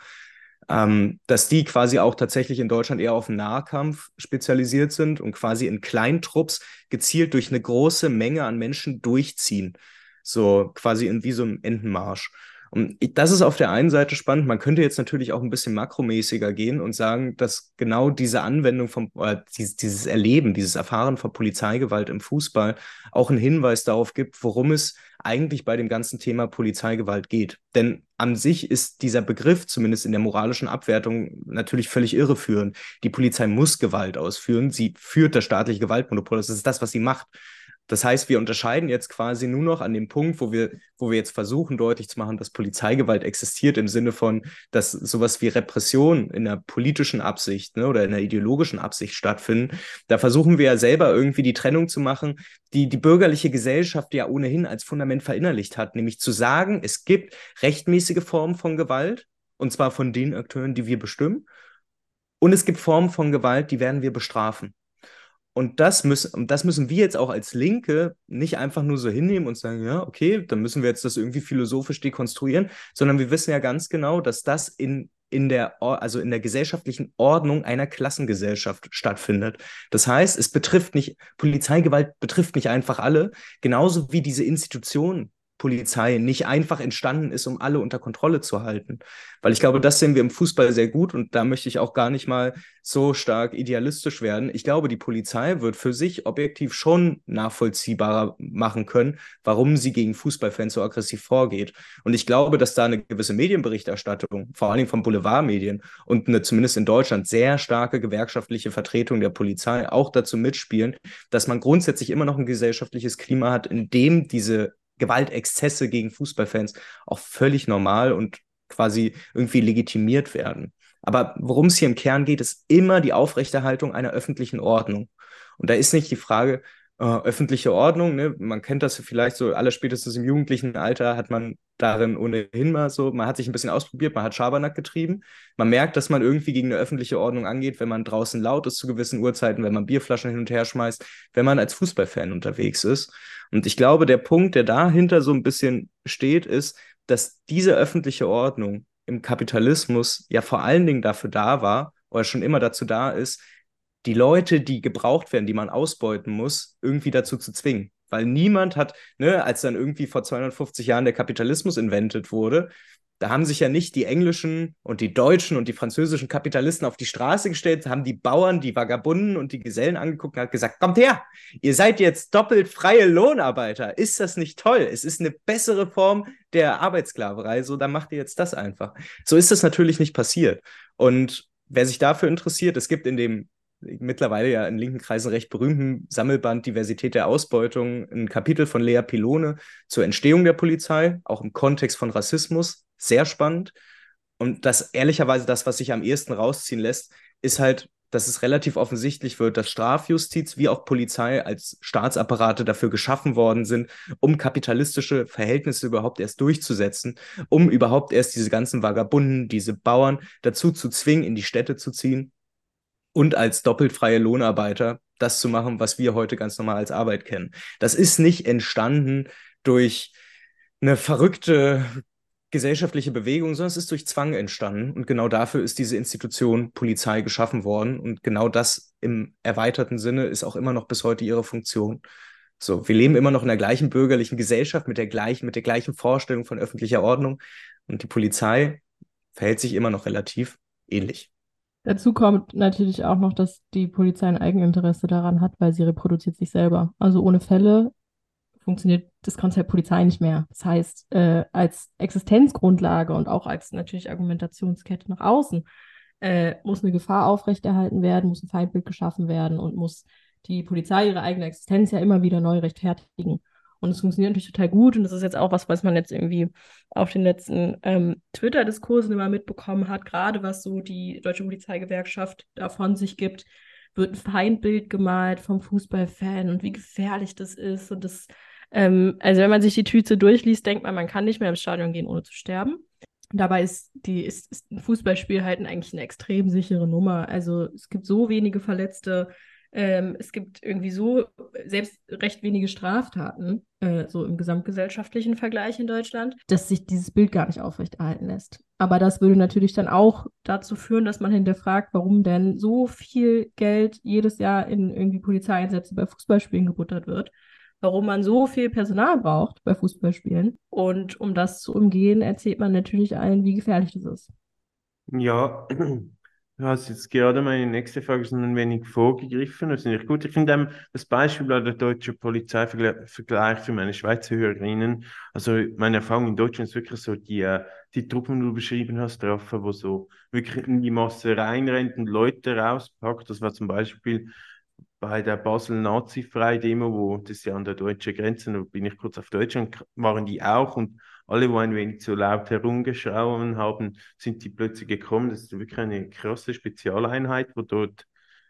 ähm, dass die quasi auch tatsächlich in Deutschland eher auf Nahkampf spezialisiert sind und quasi in Kleintrupps gezielt durch eine große Menge an Menschen durchziehen. So quasi in wie so einem Entenmarsch. Und das ist auf der einen Seite spannend. Man könnte jetzt natürlich auch ein bisschen makromäßiger gehen und sagen, dass genau diese Anwendung vom, oder dieses, dieses Erleben, dieses Erfahren von Polizeigewalt im Fußball auch einen Hinweis darauf gibt, worum es eigentlich bei dem ganzen Thema Polizeigewalt geht. Denn an sich ist dieser Begriff, zumindest in der moralischen Abwertung, natürlich völlig irreführend. Die Polizei muss Gewalt ausführen. Sie führt das staatliche Gewaltmonopol. Das ist das, was sie macht. Das heißt, wir unterscheiden jetzt quasi nur noch an dem Punkt, wo wir, wo wir jetzt versuchen, deutlich zu machen, dass Polizeigewalt existiert im Sinne von, dass sowas wie Repression in der politischen Absicht ne, oder in der ideologischen Absicht stattfinden. Da versuchen wir ja selber irgendwie die Trennung zu machen, die die bürgerliche Gesellschaft ja ohnehin als Fundament verinnerlicht hat, nämlich zu sagen, es gibt rechtmäßige Formen von Gewalt, und zwar von den Akteuren, die wir bestimmen. Und es gibt Formen von Gewalt, die werden wir bestrafen. Und das müssen, das müssen wir jetzt auch als Linke nicht einfach nur so hinnehmen und sagen, ja, okay, dann müssen wir jetzt das irgendwie philosophisch dekonstruieren, sondern wir wissen ja ganz genau, dass das in, in der, also in der gesellschaftlichen Ordnung einer Klassengesellschaft stattfindet. Das heißt, es betrifft nicht, Polizeigewalt betrifft nicht einfach alle, genauso wie diese Institutionen Polizei nicht einfach entstanden ist, um alle unter Kontrolle zu halten. Weil ich glaube, das sehen wir im Fußball sehr gut und da möchte ich auch gar nicht mal so stark idealistisch werden. Ich glaube, die Polizei wird für sich objektiv schon nachvollziehbarer machen können, warum sie gegen Fußballfans so aggressiv vorgeht. Und ich glaube, dass da eine gewisse Medienberichterstattung, vor Dingen von Boulevardmedien und eine zumindest in Deutschland sehr starke gewerkschaftliche Vertretung der Polizei auch dazu mitspielen, dass man grundsätzlich immer noch ein gesellschaftliches Klima hat, in dem diese Gewaltexzesse gegen Fußballfans auch völlig normal und quasi irgendwie legitimiert werden. Aber worum es hier im Kern geht, ist immer die Aufrechterhaltung einer öffentlichen Ordnung. Und da ist nicht die Frage, äh, öffentliche Ordnung, ne? man kennt das vielleicht so, alle spätestens im jugendlichen Alter hat man darin ohnehin mal so, man hat sich ein bisschen ausprobiert, man hat Schabernack getrieben. Man merkt, dass man irgendwie gegen eine öffentliche Ordnung angeht, wenn man draußen laut ist zu gewissen Uhrzeiten, wenn man Bierflaschen hin und her schmeißt, wenn man als Fußballfan unterwegs ist. Und ich glaube, der Punkt, der dahinter so ein bisschen steht, ist, dass diese öffentliche Ordnung im Kapitalismus ja vor allen Dingen dafür da war oder schon immer dazu da ist, die Leute, die gebraucht werden, die man ausbeuten muss, irgendwie dazu zu zwingen. Weil niemand hat, ne, als dann irgendwie vor 250 Jahren der Kapitalismus inventet wurde, Da haben sich ja nicht die englischen und die deutschen und die französischen Kapitalisten auf die Straße gestellt, haben die Bauern, die Vagabunden und die Gesellen angeguckt und hat gesagt, kommt her, ihr seid jetzt doppelt freie Lohnarbeiter. Ist das nicht toll? Es ist eine bessere Form der Arbeitssklaverei, so dann macht ihr jetzt das einfach. So ist das natürlich nicht passiert. Und wer sich dafür interessiert, es gibt in dem mittlerweile ja in linken Kreisen recht berühmten Sammelband Diversität der Ausbeutung ein Kapitel von Lea Pilone zur Entstehung der Polizei, auch im Kontext von Rassismus. Sehr spannend. Und das ehrlicherweise das, was sich am ehesten rausziehen lässt, ist halt, dass es relativ offensichtlich wird, dass Strafjustiz wie auch Polizei als Staatsapparate dafür geschaffen worden sind, um kapitalistische Verhältnisse überhaupt erst durchzusetzen, um überhaupt erst diese ganzen Vagabunden, diese Bauern dazu zu zwingen, in die Städte zu ziehen und als doppelt freie Lohnarbeiter das zu machen, was wir heute ganz normal als Arbeit kennen. Das ist nicht entstanden durch eine verrückte gesellschaftliche Bewegung, sondern es ist durch Zwang entstanden. Und genau dafür ist diese Institution Polizei geschaffen worden. Und genau das im erweiterten Sinne ist auch immer noch bis heute ihre Funktion. So, wir leben immer noch in der gleichen bürgerlichen Gesellschaft mit der gleichen, mit der gleichen Vorstellung von öffentlicher Ordnung. Und die Polizei verhält sich immer noch relativ ähnlich. Dazu kommt natürlich auch noch, dass die Polizei ein Eigeninteresse daran hat, weil sie reproduziert sich selber. Also ohne Fälle funktioniert das Konzept Polizei nicht mehr. Das heißt, äh, als Existenzgrundlage und auch als natürlich Argumentationskette nach außen äh, muss eine Gefahr aufrechterhalten werden, muss ein Feindbild geschaffen werden und muss die Polizei ihre eigene Existenz ja immer wieder neu rechtfertigen. Und es funktioniert natürlich total gut. Und das ist jetzt auch was, was man jetzt irgendwie auf den letzten ähm, Twitter-Diskursen immer mitbekommen hat, gerade was so die Deutsche Polizeigewerkschaft davon sich gibt, wird ein Feindbild gemalt vom Fußballfan und wie gefährlich das ist. Und das, ähm, also wenn man sich die Tüte durchliest, denkt man, man kann nicht mehr ins Stadion gehen, ohne zu sterben. Dabei ist, die, ist, ist ein Fußballspiel halt eigentlich eine extrem sichere Nummer. Also es gibt so wenige Verletzte, ähm, es gibt irgendwie so selbst recht wenige Straftaten, äh, so im gesamtgesellschaftlichen Vergleich in Deutschland, dass sich dieses Bild gar nicht aufrechterhalten lässt. Aber das würde natürlich dann auch dazu führen, dass man hinterfragt, warum denn so viel Geld jedes Jahr in irgendwie Polizeieinsätze bei Fußballspielen gebuttert wird warum man so viel Personal braucht bei Fußballspielen. Und um das zu umgehen, erzählt man natürlich allen, wie gefährlich das ist. Ja, Du hast jetzt gerade meine nächste Frage schon ein wenig vorgegriffen. Das finde ich gut. Ich finde das Beispiel bei der deutschen Polizei Vergleich für meine Schweizer Hörerinnen. Also meine Erfahrung in Deutschland ist wirklich so, die, äh, die Truppen, die du beschrieben hast, drauf, wo so wirklich in die Masse reinrennt und Leute rauspackt. Das war zum Beispiel bei der Basel-Nazi-Frei-Demo, wo das ja an der deutschen Grenze, da bin ich kurz auf Deutschland, waren die auch und alle, wo ein wenig zu laut herumgeschrauben haben, sind die plötzlich gekommen. Das ist wirklich eine krasse Spezialeinheit, wo dort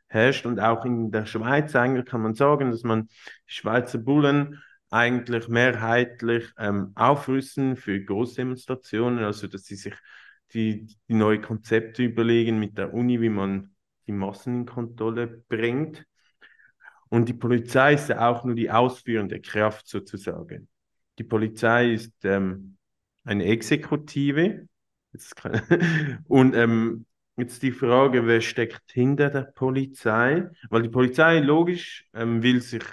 herrscht. Und auch in der Schweiz eigentlich kann man sagen, dass man Schweizer Bullen eigentlich mehrheitlich ähm, aufrüsten für Großdemonstrationen, also dass sie sich die, die neue Konzepte überlegen mit der Uni, wie man die Massen in Kontrolle bringt. Und die Polizei ist ja auch nur die ausführende Kraft sozusagen. Die Polizei ist ähm, eine Exekutive. [LAUGHS] und ähm, jetzt die Frage, wer steckt hinter der Polizei? Weil die Polizei logisch ähm, will sich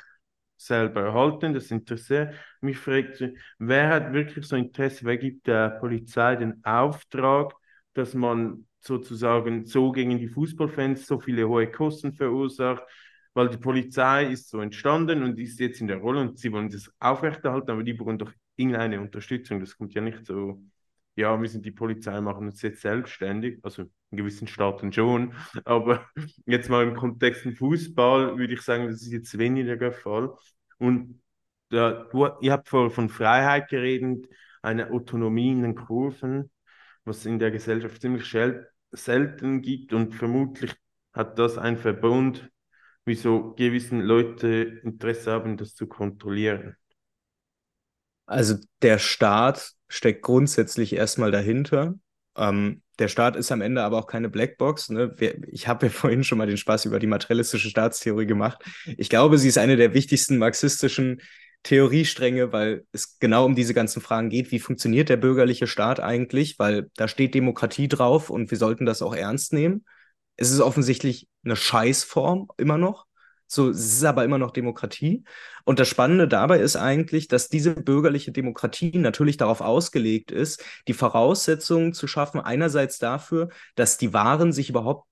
selber erhalten, das interessiert mich. Fragt, wer hat wirklich so Interesse, wer gibt der Polizei den Auftrag, dass man sozusagen so gegen die Fußballfans so viele hohe Kosten verursacht, weil die Polizei ist so entstanden und ist jetzt in der Rolle und sie wollen das aufrechterhalten, aber die brauchen doch irgendeine Unterstützung. Das kommt ja nicht so, ja, wir sind die Polizei, machen uns jetzt selbstständig, also in gewissen Staaten schon, [LAUGHS] aber jetzt mal im Kontext von Fußball würde ich sagen, das ist jetzt weniger der Fall. Und ja, du, ihr habt von Freiheit geredet, eine Autonomie in den Kurven, was in der Gesellschaft ziemlich selten gibt und vermutlich hat das ein Verbund wieso gewissen Leute Interesse haben, das zu kontrollieren. Also der Staat steckt grundsätzlich erstmal dahinter. Ähm, der Staat ist am Ende aber auch keine Blackbox. Ne? Ich habe ja [LAUGHS] vorhin schon mal den Spaß über die materialistische Staatstheorie gemacht. Ich glaube, sie ist eine der wichtigsten marxistischen Theoriestränge, weil es genau um diese ganzen Fragen geht. Wie funktioniert der bürgerliche Staat eigentlich? Weil da steht Demokratie drauf und wir sollten das auch ernst nehmen es ist offensichtlich eine Scheißform immer noch. So, es ist aber immer noch Demokratie. Und das Spannende dabei ist eigentlich, dass diese bürgerliche Demokratie natürlich darauf ausgelegt ist, die Voraussetzungen zu schaffen, einerseits dafür, dass die Waren sich überhaupt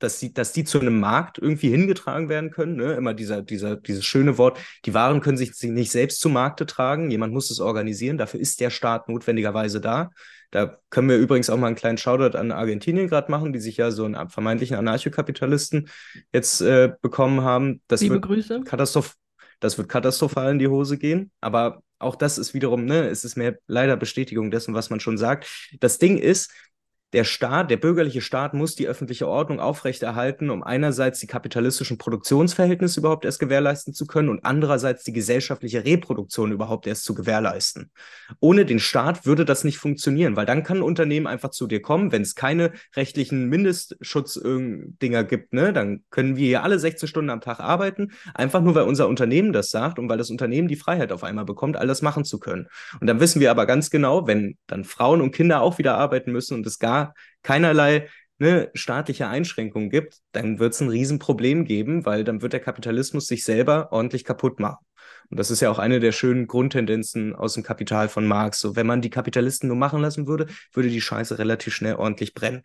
dass die, dass die zu einem Markt irgendwie hingetragen werden können. Ne? Immer dieser, dieser, dieses schöne Wort, die Waren können sich nicht selbst zu Markte tragen, jemand muss es organisieren, dafür ist der Staat notwendigerweise da. Da können wir übrigens auch mal einen kleinen Shoutout an Argentinien gerade machen, die sich ja so einen vermeintlichen Anarchokapitalisten jetzt äh, bekommen haben. Das Liebe wird Grüße. Katastroph das wird katastrophal in die Hose gehen. Aber auch das ist wiederum, ne, es ist mehr leider Bestätigung dessen, was man schon sagt. Das Ding ist, der Staat, der bürgerliche Staat muss die öffentliche Ordnung aufrechterhalten, um einerseits die kapitalistischen Produktionsverhältnisse überhaupt erst gewährleisten zu können und andererseits die gesellschaftliche Reproduktion überhaupt erst zu gewährleisten. Ohne den Staat würde das nicht funktionieren, weil dann kann ein Unternehmen einfach zu dir kommen, wenn es keine rechtlichen Mindestschutzdinger gibt, ne, dann können wir hier alle 16 Stunden am Tag arbeiten, einfach nur weil unser Unternehmen das sagt und weil das Unternehmen die Freiheit auf einmal bekommt, all das machen zu können. Und dann wissen wir aber ganz genau, wenn dann Frauen und Kinder auch wieder arbeiten müssen und es gar keinerlei ne, staatliche Einschränkungen gibt, dann wird es ein Riesenproblem geben, weil dann wird der Kapitalismus sich selber ordentlich kaputt machen. Und das ist ja auch eine der schönen Grundtendenzen aus dem Kapital von Marx. So, wenn man die Kapitalisten nur machen lassen würde, würde die Scheiße relativ schnell ordentlich brennen.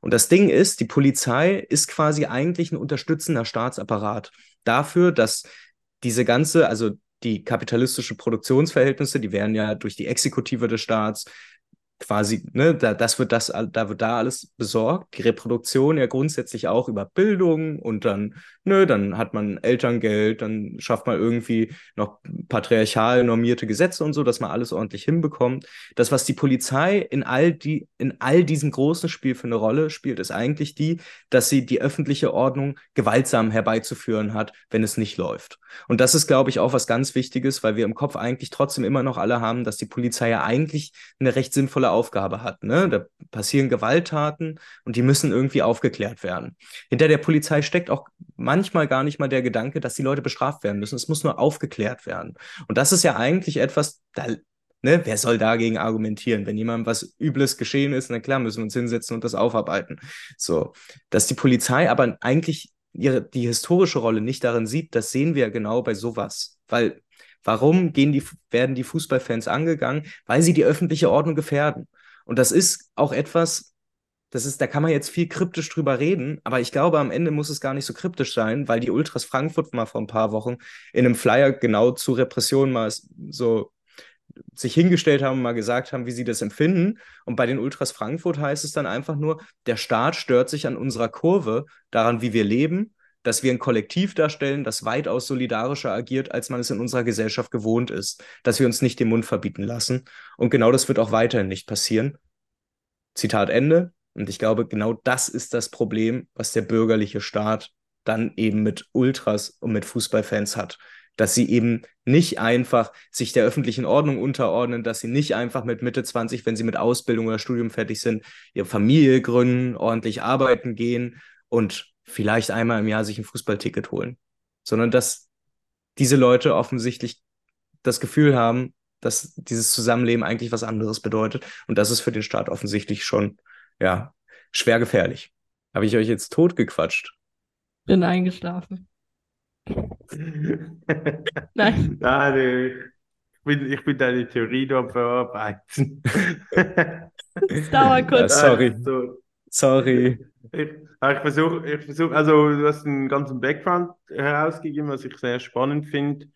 Und das Ding ist, die Polizei ist quasi eigentlich ein unterstützender Staatsapparat dafür, dass diese ganze, also die kapitalistische Produktionsverhältnisse, die werden ja durch die Exekutive des Staats quasi, ne, da, das wird das, da wird da alles besorgt. Die Reproduktion ja grundsätzlich auch über Bildung und dann, ne, dann hat man Elterngeld, dann schafft man irgendwie noch patriarchal normierte Gesetze und so, dass man alles ordentlich hinbekommt. Das, was die Polizei in all die, in all diesem großen Spiel für eine Rolle spielt, ist eigentlich die, dass sie die öffentliche Ordnung gewaltsam herbeizuführen hat, wenn es nicht läuft. Und das ist, glaube ich, auch was ganz Wichtiges, weil wir im Kopf eigentlich trotzdem immer noch alle haben, dass die Polizei ja eigentlich eine recht sinnvolle sinnvolle Aufgabe hat. Ne? Da passieren Gewalttaten und die müssen irgendwie aufgeklärt werden. Hinter der Polizei steckt auch manchmal gar nicht mal der Gedanke, dass die Leute bestraft werden müssen. Es muss nur aufgeklärt werden. Und das ist ja eigentlich etwas, da Ne, wer soll dagegen argumentieren? Wenn jemandem was Übles geschehen ist, na klar, müssen wir uns hinsetzen und das aufarbeiten. So, dass die Polizei aber eigentlich ihre, die historische Rolle nicht darin sieht, das sehen wir genau bei sowas. Weil Warum gehen die, werden die Fußballfans angegangen? Weil sie die öffentliche Ordnung gefährden. Und das ist auch etwas, das ist, da kann man jetzt viel kryptisch drüber reden, aber ich glaube, am Ende muss es gar nicht so kryptisch sein, weil die Ultras Frankfurt mal vor ein paar Wochen in einem Flyer genau zu Repressionen mal so sich hingestellt haben und mal gesagt haben, wie sie das empfinden. Und bei den Ultras Frankfurt heißt es dann einfach nur, der Staat stört sich an unserer Kurve, daran, wie wir leben dass wir ein Kollektiv darstellen, das weitaus solidarischer agiert, als man es in unserer Gesellschaft gewohnt ist, dass wir uns nicht den Mund verbieten lassen. Und genau das wird auch weiterhin nicht passieren. Zitat Ende. Und ich glaube, genau das ist das Problem, was der bürgerliche Staat dann eben mit Ultras und mit Fußballfans hat. Dass sie eben nicht einfach sich der öffentlichen Ordnung unterordnen, dass sie nicht einfach mit Mitte 20, wenn sie mit Ausbildung oder Studium fertig sind, ihre Familie gründen, ordentlich arbeiten gehen und vielleicht einmal im Jahr sich ein Fußballticket holen, sondern dass diese Leute offensichtlich das Gefühl haben, dass dieses Zusammenleben eigentlich was anderes bedeutet. Und das ist für den Staat offensichtlich schon, ja, schwer gefährlich. Habe ich euch jetzt totgequatscht? Bin eingeschlafen. Nein. [LAUGHS] Nein, ich bin, ich bin deine Theorie da am Verarbeiten. Es [LAUGHS] dauert kurz. Ja, sorry. Sorry. Ich, ich versuche, ich versuch, also du hast einen ganzen Background herausgegeben, was ich sehr spannend finde.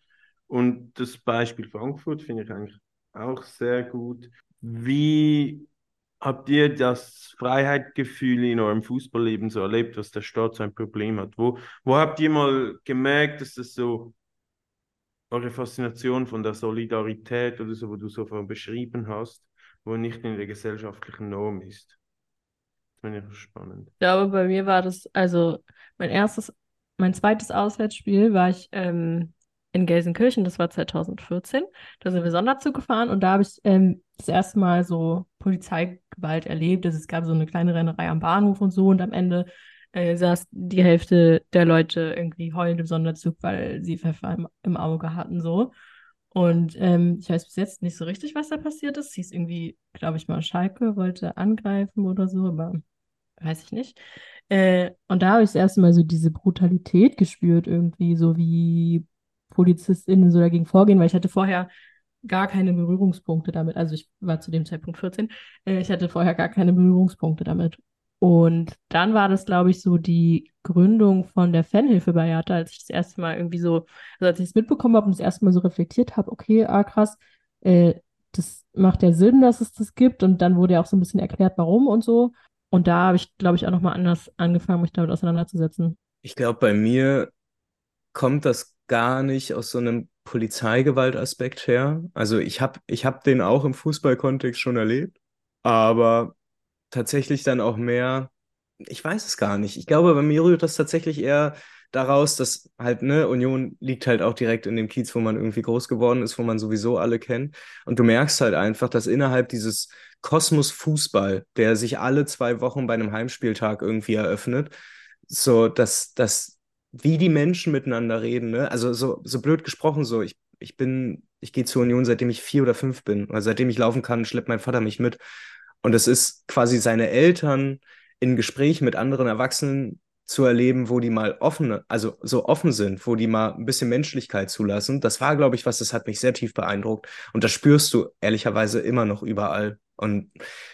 Und das Beispiel Frankfurt finde ich eigentlich auch sehr gut. Wie habt ihr das Freiheitsgefühl in eurem Fußballleben so erlebt, dass der Staat so ein Problem hat? Wo, wo habt ihr mal gemerkt, dass das so eure Faszination von der Solidarität oder so, wo du so beschrieben hast, wo nicht in der gesellschaftlichen Norm ist? Finde ich spannend. Ich glaube, bei mir war das, also mein erstes, mein zweites Auswärtsspiel war ich ähm, in Gelsenkirchen, das war 2014. Da sind wir Sonderzug gefahren und da habe ich ähm, das erste Mal so Polizeigewalt erlebt. Also es gab so eine kleine Rennerei am Bahnhof und so und am Ende äh, saß die Hälfte der Leute irgendwie heulend im Sonderzug, weil sie Pfeffer im, im Auge hatten so. Und ähm, ich weiß bis jetzt nicht so richtig, was da passiert ist. Ist irgendwie, glaube ich mal, Schalke wollte angreifen oder so, aber weiß ich nicht. Äh, und da habe ich das erste Mal so diese Brutalität gespürt, irgendwie, so wie PolizistInnen so dagegen vorgehen, weil ich hatte vorher gar keine Berührungspunkte damit. Also ich war zu dem Zeitpunkt 14. Äh, ich hatte vorher gar keine Berührungspunkte damit. Und dann war das, glaube ich, so die Gründung von der Fanhilfe bei Hertha, als ich das erste Mal irgendwie so, also als ich es mitbekommen habe und das erste Mal so reflektiert habe, okay, ah krass, äh, das macht ja Sinn, dass es das gibt. Und dann wurde ja auch so ein bisschen erklärt, warum und so. Und da habe ich, glaube ich, auch nochmal anders angefangen, mich damit auseinanderzusetzen. Ich glaube, bei mir kommt das gar nicht aus so einem Polizeigewaltaspekt her. Also ich habe ich hab den auch im Fußballkontext schon erlebt, aber tatsächlich dann auch mehr, ich weiß es gar nicht. Ich glaube, bei mir rührt das tatsächlich eher daraus, dass halt, ne, Union liegt halt auch direkt in dem Kiez, wo man irgendwie groß geworden ist, wo man sowieso alle kennt. Und du merkst halt einfach, dass innerhalb dieses Kosmos Fußball, der sich alle zwei Wochen bei einem Heimspieltag irgendwie eröffnet, so, dass, dass wie die Menschen miteinander reden, ne? Also so, so blöd gesprochen, so, ich, ich bin, ich gehe zur Union, seitdem ich vier oder fünf bin. Oder seitdem ich laufen kann, schleppt mein Vater mich mit. Und es ist quasi seine Eltern in Gespräch mit anderen Erwachsenen zu erleben, wo die mal offen, also so offen sind, wo die mal ein bisschen Menschlichkeit zulassen. Das war, glaube ich, was, das hat mich sehr tief beeindruckt. Und das spürst du ehrlicherweise immer noch überall. Und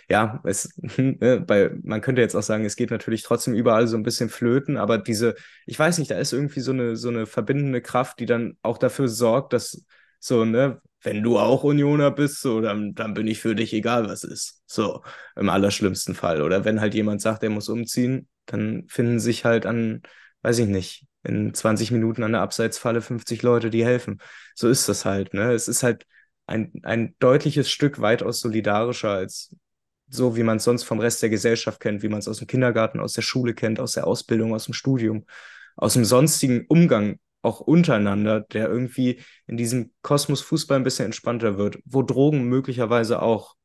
ja, es, [LAUGHS] ne, bei, man könnte jetzt auch sagen, es geht natürlich trotzdem überall so ein bisschen flöten, aber diese, ich weiß nicht, da ist irgendwie so eine, so eine verbindende Kraft, die dann auch dafür sorgt, dass so, ne, wenn du auch Unioner bist, so, dann, dann bin ich für dich egal, was ist. So, im allerschlimmsten Fall. Oder wenn halt jemand sagt, er muss umziehen, dann finden sich halt an, weiß ich nicht, in 20 Minuten an der Abseitsfalle 50 Leute, die helfen. So ist das halt, ne? Es ist halt ein, ein deutliches Stück weitaus solidarischer als so, wie man es sonst vom Rest der Gesellschaft kennt, wie man es aus dem Kindergarten, aus der Schule kennt, aus der Ausbildung, aus dem Studium, aus dem sonstigen Umgang auch untereinander, der irgendwie in diesem Kosmos Fußball ein bisschen entspannter wird, wo Drogen möglicherweise auch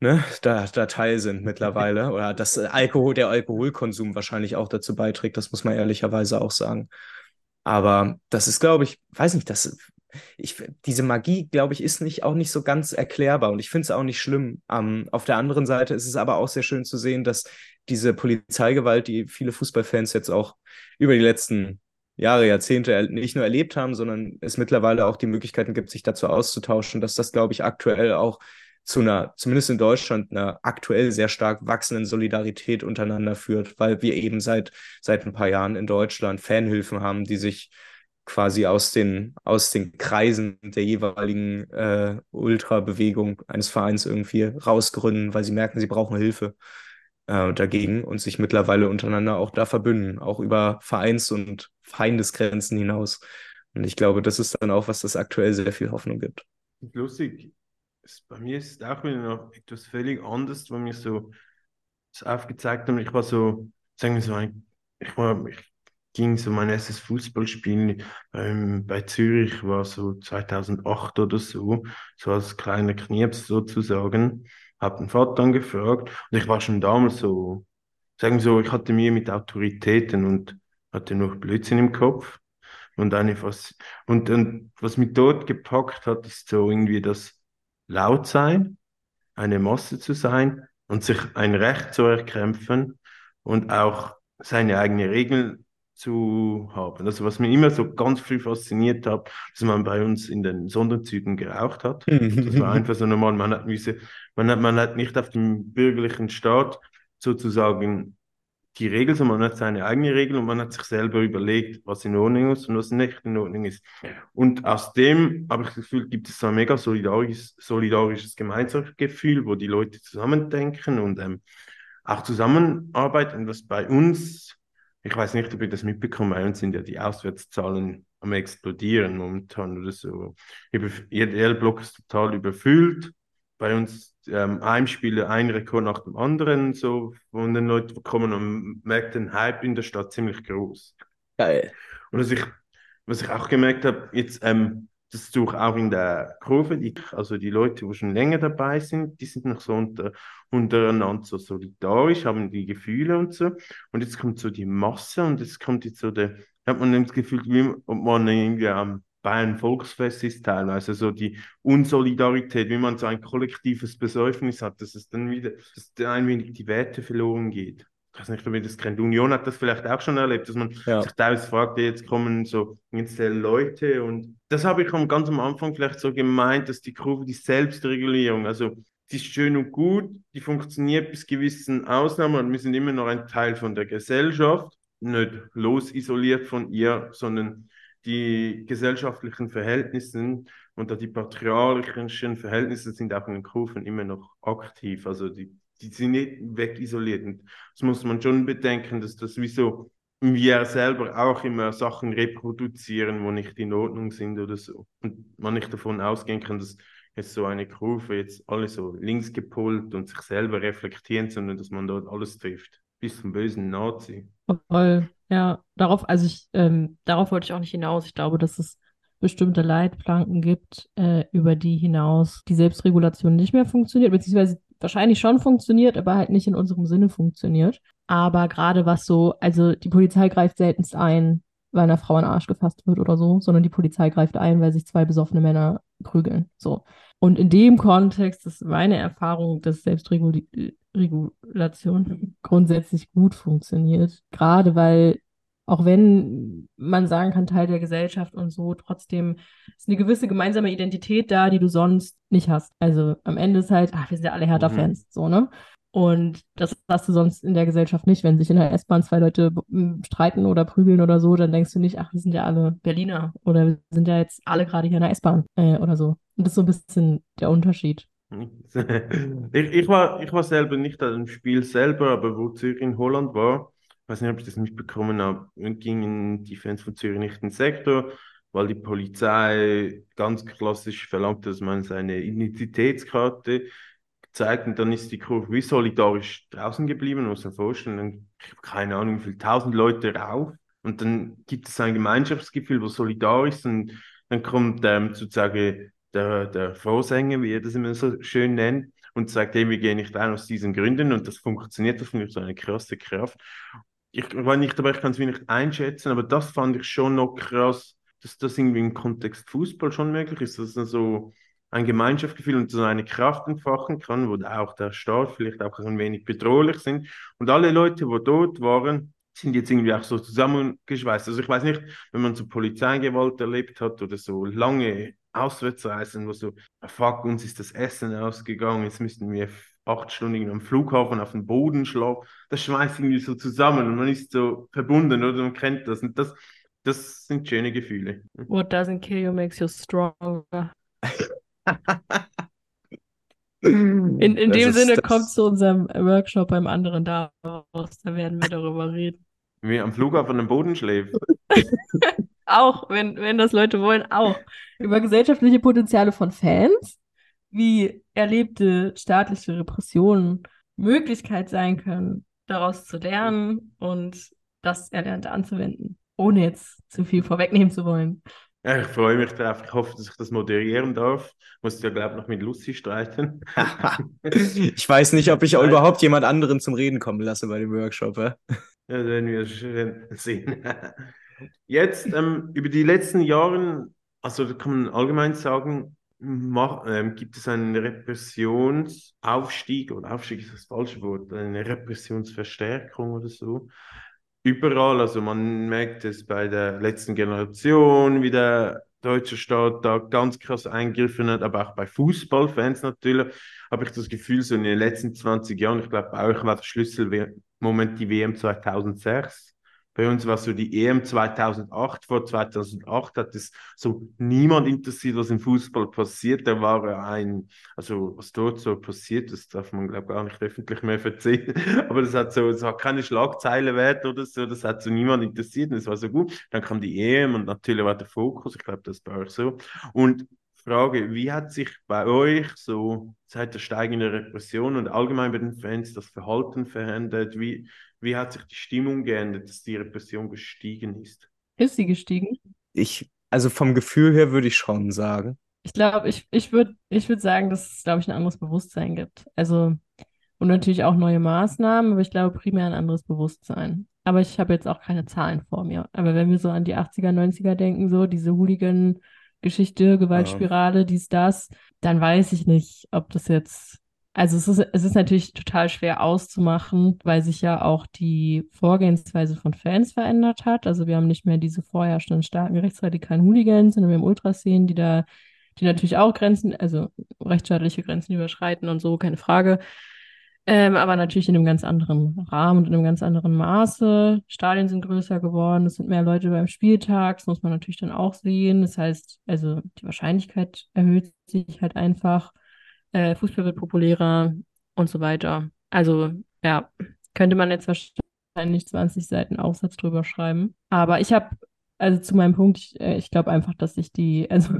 ne, da, da Teil sind mittlerweile oder dass Alkohol, der Alkoholkonsum wahrscheinlich auch dazu beiträgt, das muss man ehrlicherweise auch sagen. Aber das ist, glaube ich, weiß nicht, das, ich, diese Magie, glaube ich, ist nicht, auch nicht so ganz erklärbar und ich finde es auch nicht schlimm. Ähm, auf der anderen Seite ist es aber auch sehr schön zu sehen, dass diese Polizeigewalt, die viele Fußballfans jetzt auch über die letzten Jahre, Jahrzehnte nicht nur erlebt haben, sondern es mittlerweile auch die Möglichkeiten gibt, sich dazu auszutauschen, dass das, glaube ich, aktuell auch zu einer, zumindest in Deutschland, einer aktuell sehr stark wachsenden Solidarität untereinander führt, weil wir eben seit, seit ein paar Jahren in Deutschland Fanhilfen haben, die sich quasi aus den, aus den Kreisen der jeweiligen äh, Ultrabewegung eines Vereins irgendwie rausgründen, weil sie merken, sie brauchen Hilfe äh, dagegen und sich mittlerweile untereinander auch da verbünden, auch über Vereins- und Feindesgrenzen hinaus. Und ich glaube, das ist dann auch, was das aktuell sehr viel Hoffnung gibt. Lustig. Bei mir ist es auch wieder noch etwas völlig anderes, was mir so aufgezeigt hat. Ich war so, sagen wir so, ich war, ich ging so mein erstes Fußballspiel ähm, bei Zürich war so 2008 oder so, so als kleiner Knirps sozusagen habe den Vater angefragt und ich war schon damals so, sagen wir so, ich hatte mir mit Autoritäten und hatte noch Blödsinn im Kopf. Und eine was, und, und was mich dort gepackt hat, ist so irgendwie das Lautsein, eine Masse zu sein und sich ein Recht zu erkämpfen und auch seine eigene Regeln zu haben. Also was mir immer so ganz früh fasziniert hat, dass man bei uns in den Sonderzügen geraucht hat. Das war einfach so normal. Man hat, müsse, man hat, man hat nicht auf dem bürgerlichen Staat sozusagen die Regel, sondern man hat seine eigene Regel und man hat sich selber überlegt, was in Ordnung ist und was nicht in Ordnung ist. Und aus dem habe ich das Gefühl, gibt es ein mega solidarisches, solidarisches Gemeinschaftsgefühl, wo die Leute zusammendenken und ähm, auch zusammenarbeiten, was bei uns ich weiß nicht, ob ihr das mitbekommen bei uns sind ja die Auswärtszahlen am explodieren momentan oder so. Jeder Block ist total überfüllt. Bei uns ähm, Heimspiele ein Rekord nach dem anderen, so von den Leuten kommen und merkt den Hype in der Stadt ziemlich groß. Geil. Und was ich, was ich auch gemerkt habe, jetzt ähm, das tue ich auch in der Kurve, die, also die Leute, die schon länger dabei sind, die sind noch so unter, untereinander so solidarisch, haben die Gefühle und so. Und jetzt kommt so die Masse und jetzt kommt jetzt so der, hat man das Gefühl, wie ob man irgendwie am Bayern Volksfest ist teilweise, so die Unsolidarität, wie man so ein kollektives Besäufnis hat, dass es dann wieder, dass ein wenig die Werte verloren geht. Ich weiß nicht, ob ihr das kennt, Union hat das vielleicht auch schon erlebt, dass man Ja. sich teilweise fragt, jetzt kommen so einzelne Leute und das habe ich am- ganz am Anfang vielleicht so gemeint, dass die Kurve, die Selbstregulierung, also die ist schön und gut, die funktioniert bis gewissen Ausnahmen und wir sind immer noch ein Teil von der Gesellschaft, nicht losisoliert von ihr, sondern die gesellschaftlichen Verhältnisse und die patriarchischen Verhältnisse sind auch in den Kurven immer noch aktiv. Also die, die sind nicht wegisoliert. Und das muss man schon bedenken, dass das wie so wir selber auch immer Sachen reproduzieren, wo nicht in Ordnung sind oder so. Und man nicht davon ausgehen kann, dass jetzt so eine Kurve jetzt alle so links gepult und sich selber reflektieren, sondern dass man dort alles trifft. Bis zum bösen Nazi. Voll. Ja, darauf, also ich, ähm, darauf wollte ich auch nicht hinaus. Ich glaube, dass es bestimmte Leitplanken gibt, äh, über die hinaus die Selbstregulation nicht mehr funktioniert, beziehungsweise wahrscheinlich schon funktioniert, aber halt nicht in unserem Sinne funktioniert. Aber gerade was so, also die Polizei greift seltenst ein, weil einer Frau ein Arsch gefasst wird oder so, sondern die Polizei greift ein, weil sich zwei besoffene Männer prügeln. So. Und in dem Kontext ist meine Erfahrung, dass Selbstregulation [LAUGHS] grundsätzlich gut funktioniert. Gerade weil, auch wenn man sagen kann, Teil der Gesellschaft und so, trotzdem ist eine gewisse gemeinsame Identität da, die du sonst nicht hast. Also am Ende ist halt, ach, wir sind ja alle Hertha-Fans, so, ne? Und das hast du sonst in der Gesellschaft nicht. Wenn sich in der S-Bahn zwei Leute m, streiten oder prügeln oder so, dann denkst du nicht, ach, wir sind ja alle Berliner oder wir sind ja jetzt alle gerade hier in der S-Bahn äh, oder so. Und das ist so ein bisschen der Unterschied. [LAUGHS] Ich, ich war, ich war selber nicht an dem Spiel selber, aber wo Zürich in Holland war, weiß nicht, ob ich das mitbekommen habe, gingen die Fans von Zürich nicht in den Sektor, weil die Polizei ganz klassisch verlangt, dass man seine Identitätskarte zeigt und dann ist die Kurve wie solidarisch draußen geblieben, muss man vorstellen. Dann, keine Ahnung, wie viele tausend Leute rauf und dann gibt es ein Gemeinschaftsgefühl, wo solidarisch ist und dann kommt ähm, sozusagen der, der Vorsänger, wie er das immer so schön nennt, und sagt, hey, wir gehen nicht ein aus diesen Gründen und das funktioniert, das finde ich so eine krasse Kraft. Ich war nicht dabei, ich kann es nicht einschätzen, aber das fand ich schon noch krass, dass das irgendwie im Kontext Fußball schon möglich ist, dass es so ein Gemeinschaftsgefühl und so eine Kraft entfachen kann, wo auch der Staat vielleicht auch ein wenig bedrohlich sind. Und alle Leute, die dort waren, sind jetzt irgendwie auch so zusammengeschweißt. Also ich weiß nicht, wenn man so Polizeigewalt erlebt hat oder so lange Auswärtsreisen, wo so, fuck, uns ist das Essen ausgegangen, jetzt müssten wir acht Stunden am Flughafen auf den Boden schlafen. Das schweißt irgendwie so zusammen und man ist so verbunden oder man kennt das. Und das, das sind schöne Gefühle. [LAUGHS] What doesn't kill you makes you stronger. [LAUGHS] In, In, in dem Sinne kommt zu unserem Workshop beim anderen da raus. Da werden wir darüber reden. Wie am Flughafen am Boden schläft. [LAUGHS] Auch, wenn, wenn das Leute wollen, auch. Über gesellschaftliche Potenziale von Fans, wie erlebte staatliche Repressionen Möglichkeit sein können, daraus zu lernen und das Erlernte anzuwenden, ohne jetzt zu viel vorwegnehmen zu wollen. Ja, ich freue mich darauf. Ich hoffe, dass ich das moderieren darf. Muss ja, glaube ich, noch mit Lucy streiten. [LAUGHS] ich weiß nicht, ob ich auch überhaupt jemand anderen zum Reden kommen lasse bei dem Workshop. Ja, ja werden wir sehen. Jetzt, ähm, über die letzten Jahre, also kann man allgemein sagen, mach, ähm, gibt es einen Repressionsaufstieg, oder Aufstieg ist das falsche Wort, eine Repressionsverstärkung oder so. Überall, also man merkt es bei der letzten Generation, wie der deutsche Staat da ganz krass eingegriffen hat, aber auch bei Fußballfans natürlich, habe ich das Gefühl, so in den letzten 20 Jahren, ich glaube, bei euch war der Schlüsselmoment die WM 2006. Bei uns war so die EM 2008. Vor 2008 hat es so niemand interessiert, was im Fußball passiert. Da war ein, also was dort so passiert, das darf man glaube gar nicht öffentlich mehr erzählen. [LAUGHS] Aber das hat so, das hat keine Schlagzeile wert oder so. Das hat so niemand interessiert. Und das war so gut. Dann kam die EM und natürlich war der Fokus. Ich glaube, das war auch so. Und Frage, wie hat sich bei euch so seit der steigenden Repression und allgemein bei den Fans das Verhalten verändert? Wie, wie hat sich die Stimmung geändert, dass die Repression gestiegen ist? Ist sie gestiegen? Ich, also vom Gefühl her würde ich schon sagen. Ich glaube, ich, ich würde ich würd sagen, dass es, glaube ich, ein anderes Bewusstsein gibt. Also, und natürlich auch neue Maßnahmen, aber ich glaube primär ein anderes Bewusstsein. Aber ich habe jetzt auch keine Zahlen vor mir. Aber wenn wir so an die 80er, 90er denken, so diese Hooligan- Geschichte, Gewaltspirale, ja. dies, das, dann weiß ich nicht, ob das jetzt also es ist, es ist natürlich total schwer auszumachen, weil sich ja auch die Vorgehensweise von Fans verändert hat. Also wir haben nicht mehr diese vorherrschenden starken rechtsradikalen Hooligans, sondern wir haben Ultraszenen, die da, die natürlich auch Grenzen, also rechtsstaatliche Grenzen überschreiten und so, keine Frage. Ähm, aber natürlich in einem ganz anderen Rahmen und in einem ganz anderen Maße. Stadien sind größer geworden, es sind mehr Leute beim Spieltag, das muss man natürlich dann auch sehen. Das heißt, also die Wahrscheinlichkeit erhöht sich halt einfach. Äh, Fußball wird populärer und so weiter. Also, ja, könnte man jetzt wahrscheinlich 20 Seiten Aufsatz drüber schreiben. Aber ich habe, also zu meinem Punkt, ich, äh, ich glaube einfach, dass sich die, [LAUGHS] also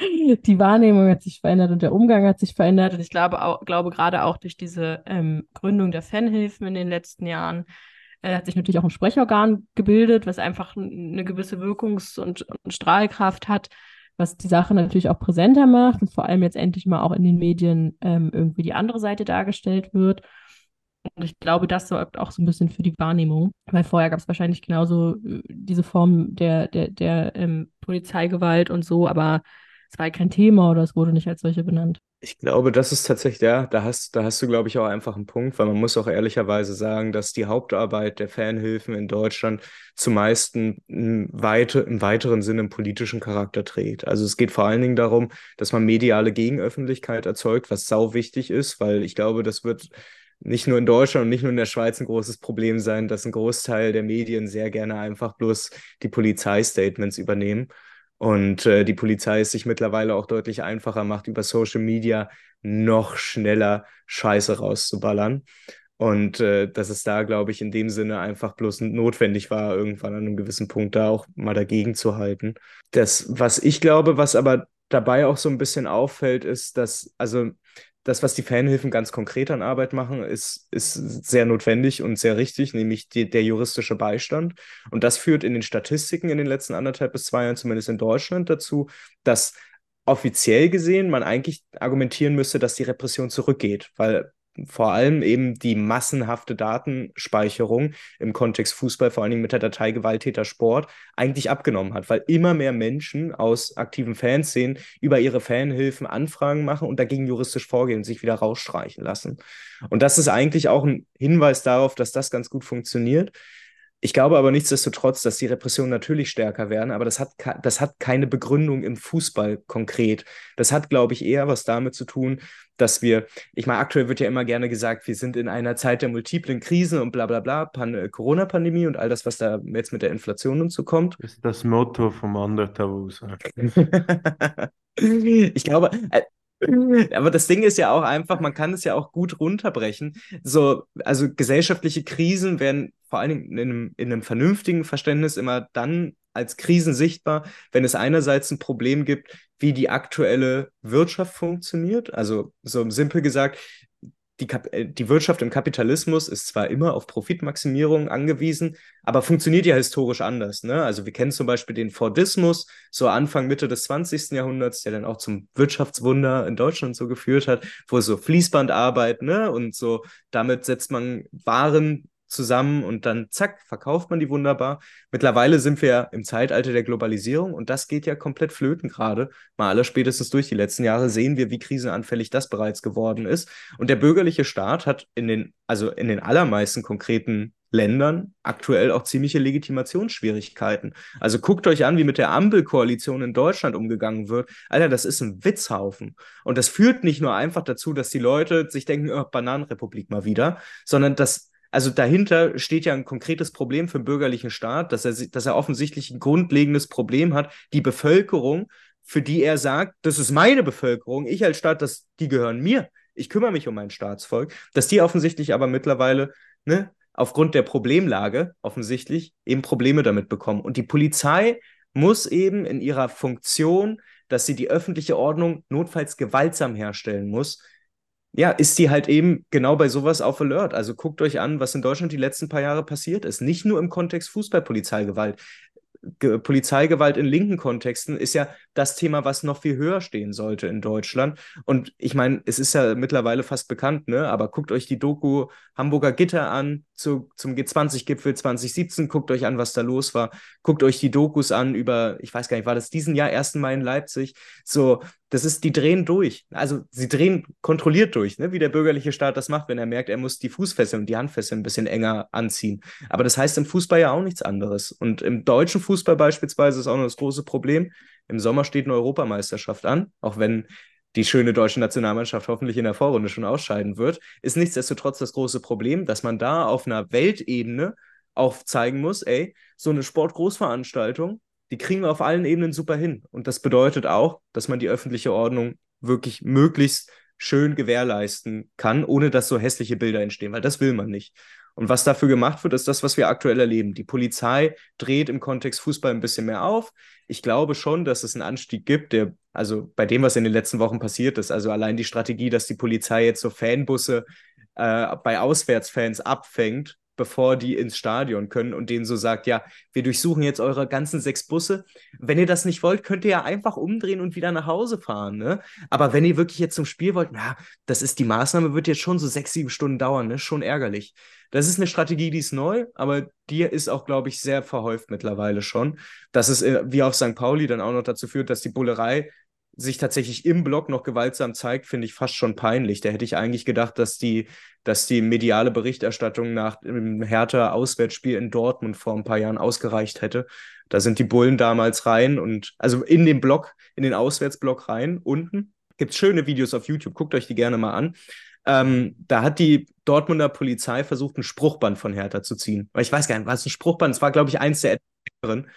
die Wahrnehmung hat sich verändert und der Umgang hat sich verändert. Und ich glaube, auch, glaube gerade auch durch diese ähm, Gründung der Fanhilfen in den letzten Jahren äh, hat sich natürlich auch ein Sprechorgan gebildet, was einfach eine gewisse Wirkungs- und, und Strahlkraft hat, was die Sache natürlich auch präsenter macht und vor allem jetzt endlich mal auch in den Medien ähm, irgendwie die andere Seite dargestellt wird. Und ich glaube, das sorgt auch so ein bisschen für die Wahrnehmung, weil vorher gab es wahrscheinlich genauso äh, diese Form der, der, der ähm, Polizeigewalt und so, aber es war kein Thema oder es wurde nicht als solche benannt. Ich glaube, das ist tatsächlich, ja, da hast, da hast du, glaube ich, auch einfach einen Punkt, weil man muss auch ehrlicherweise sagen, dass die Hauptarbeit der Fanhilfen in Deutschland zumeist im, weite, im weiteren Sinne einen politischen Charakter trägt. Also es geht vor allen Dingen darum, dass man mediale Gegenöffentlichkeit erzeugt, was sau wichtig ist, weil ich glaube, das wird nicht nur in Deutschland und nicht nur in der Schweiz ein großes Problem sein, dass ein Großteil der Medien sehr gerne einfach bloß die Polizeistatements übernehmen. Und äh, die Polizei es sich mittlerweile auch deutlich einfacher macht, über Social Media noch schneller Scheiße rauszuballern. Und äh, dass es da, glaube ich, in dem Sinne einfach bloß notwendig war, irgendwann an einem gewissen Punkt da auch mal dagegen zu halten. Das, was ich glaube, was aber dabei auch so ein bisschen auffällt, ist, dass, also das, was die Fanhilfen ganz konkret an Arbeit machen, ist, ist sehr notwendig und sehr richtig, nämlich die, der juristische Beistand. Und das führt in den Statistiken in den letzten anderthalb bis zwei Jahren, zumindest in Deutschland, dazu, dass offiziell gesehen man eigentlich argumentieren müsste, dass die Repression zurückgeht, weil vor allem eben die massenhafte Datenspeicherung im Kontext Fußball, vor allen Dingen mit der Datei Gewalttäter Sport, eigentlich abgenommen hat, weil immer mehr Menschen aus aktiven Fanszenen über ihre Fanhilfen Anfragen machen und dagegen juristisch vorgehen und sich wieder rausstreichen lassen. Und das ist eigentlich auch ein Hinweis darauf, dass das ganz gut funktioniert. Ich glaube aber nichtsdestotrotz, dass die Repressionen natürlich stärker werden, aber das hat, das hat keine Begründung im Fußball konkret. Das hat, glaube ich, eher was damit zu tun, dass wir, ich meine, aktuell wird ja immer gerne gesagt, wir sind in einer Zeit der multiplen Krisen und bla bla bla, äh, Corona-Pandemie und all das, was da jetzt mit der Inflation und so kommt. Das ist das Motto vom Undertavus. [LAUGHS] ich glaube, äh, [LAUGHS] aber das Ding ist ja auch einfach, man kann es ja auch gut runterbrechen. So, also gesellschaftliche Krisen werden vor allen Dingen in einem, in einem vernünftigen Verständnis immer dann als Krisen sichtbar, wenn es einerseits ein Problem gibt, wie die aktuelle Wirtschaft funktioniert. Also so simpel gesagt, die, äh, die Wirtschaft im Kapitalismus ist zwar immer auf Profitmaximierung angewiesen, aber funktioniert ja historisch anders. Ne? Also wir kennen zum Beispiel den Fordismus, so Anfang, Mitte des 20. Jahrhunderts, der dann auch zum Wirtschaftswunder in Deutschland so geführt hat, wo so Fließbandarbeit ne? und so damit setzt man Waren zusammen und dann zack, verkauft man die wunderbar. Mittlerweile sind wir ja im Zeitalter der Globalisierung und das geht ja komplett flöten gerade. Mal aller spätestens durch die letzten Jahre sehen wir, wie krisenanfällig das bereits geworden ist. Und der bürgerliche Staat hat in den, also in den allermeisten konkreten Ländern aktuell auch ziemliche Legitimationsschwierigkeiten. Also guckt euch an, wie mit der Ampelkoalition in Deutschland umgegangen wird. Alter, das ist ein Witzhaufen. Und das führt nicht nur einfach dazu, dass die Leute sich denken, oh, Bananenrepublik mal wieder, sondern das also dahinter steht ja ein konkretes Problem für den bürgerlichen Staat, dass er, dass er offensichtlich ein grundlegendes Problem hat, die Bevölkerung, für die er sagt, das ist meine Bevölkerung, ich als Staat, das, die gehören mir. Ich kümmere mich um mein Staatsvolk, dass die offensichtlich aber mittlerweile, ne, aufgrund der Problemlage offensichtlich eben Probleme damit bekommen. Und die Polizei muss eben in ihrer Funktion, dass sie die öffentliche Ordnung notfalls gewaltsam herstellen muss, ja, ist die halt eben genau bei sowas auf Alert. Also guckt euch an, was in Deutschland die letzten paar Jahre passiert ist. Nicht nur im Kontext Fußballpolizeigewalt. Polizeigewalt in linken Kontexten ist ja das Thema, was noch viel höher stehen sollte in Deutschland. Und ich meine, es ist ja mittlerweile fast bekannt, ne? Aber guckt euch die Doku Hamburger Gitter an zu, zum G20-Gipfel 2017. Guckt euch an, was da los war. Guckt euch die Dokus an über, ich weiß gar nicht, war das diesen Jahr 1. Mai in Leipzig? So, das ist, die drehen durch. Also sie drehen kontrolliert durch, ne? wie der bürgerliche Staat das macht, wenn er merkt, er muss die Fußfesseln und die Handfesseln ein bisschen enger anziehen. Aber das heißt im Fußball ja auch nichts anderes. Und im deutschen Fußball beispielsweise ist auch noch das große Problem. Im Sommer steht eine Europameisterschaft an, auch wenn die schöne deutsche Nationalmannschaft hoffentlich in der Vorrunde schon ausscheiden wird, ist nichtsdestotrotz das große Problem, dass man da auf einer Weltebene auch zeigen muss, ey, so eine Sportgroßveranstaltung, die kriegen wir auf allen Ebenen super hin. Und das bedeutet auch, dass man die öffentliche Ordnung wirklich möglichst schön gewährleisten kann, ohne dass so hässliche Bilder entstehen, weil das will man nicht. Und was dafür gemacht wird, ist das, was wir aktuell erleben. Die Polizei dreht im Kontext Fußball ein bisschen mehr auf. Ich glaube schon, dass es einen Anstieg gibt, der, also bei dem, was in den letzten Wochen passiert ist, also allein die Strategie, dass die Polizei jetzt so Fanbusse äh, bei Auswärtsfans abfängt bevor die ins Stadion können und denen so sagt, ja, wir durchsuchen jetzt eure ganzen sechs Busse. Wenn ihr das nicht wollt, könnt ihr ja einfach umdrehen und wieder nach Hause fahren. Ne? Aber wenn ihr wirklich jetzt zum Spiel wollt, na, das ist die Maßnahme, wird jetzt schon so sechs, sieben Stunden dauern, ne? Schon ärgerlich. Das ist eine Strategie, die ist neu, aber die ist auch, glaube ich, sehr verhäuft mittlerweile schon. Dass es äh, wie auf St. Pauli dann auch noch dazu führt, dass die Bullerei sich tatsächlich im Block noch gewaltsam zeigt, finde ich fast schon peinlich. Da hätte ich eigentlich gedacht, dass die, dass die mediale Berichterstattung nach dem Hertha-Auswärtsspiel in Dortmund vor ein paar Jahren ausgereicht hätte. Da sind die Bullen damals rein und also in den Block, in den Auswärtsblock rein, unten. Gibt es schöne Videos auf YouTube, guckt euch die gerne mal an. Ähm, da hat die Dortmunder Polizei versucht, ein Spruchband von Hertha zu ziehen. Ich weiß gar nicht, was ein Spruchband? Es war, glaube ich, eins der älteren.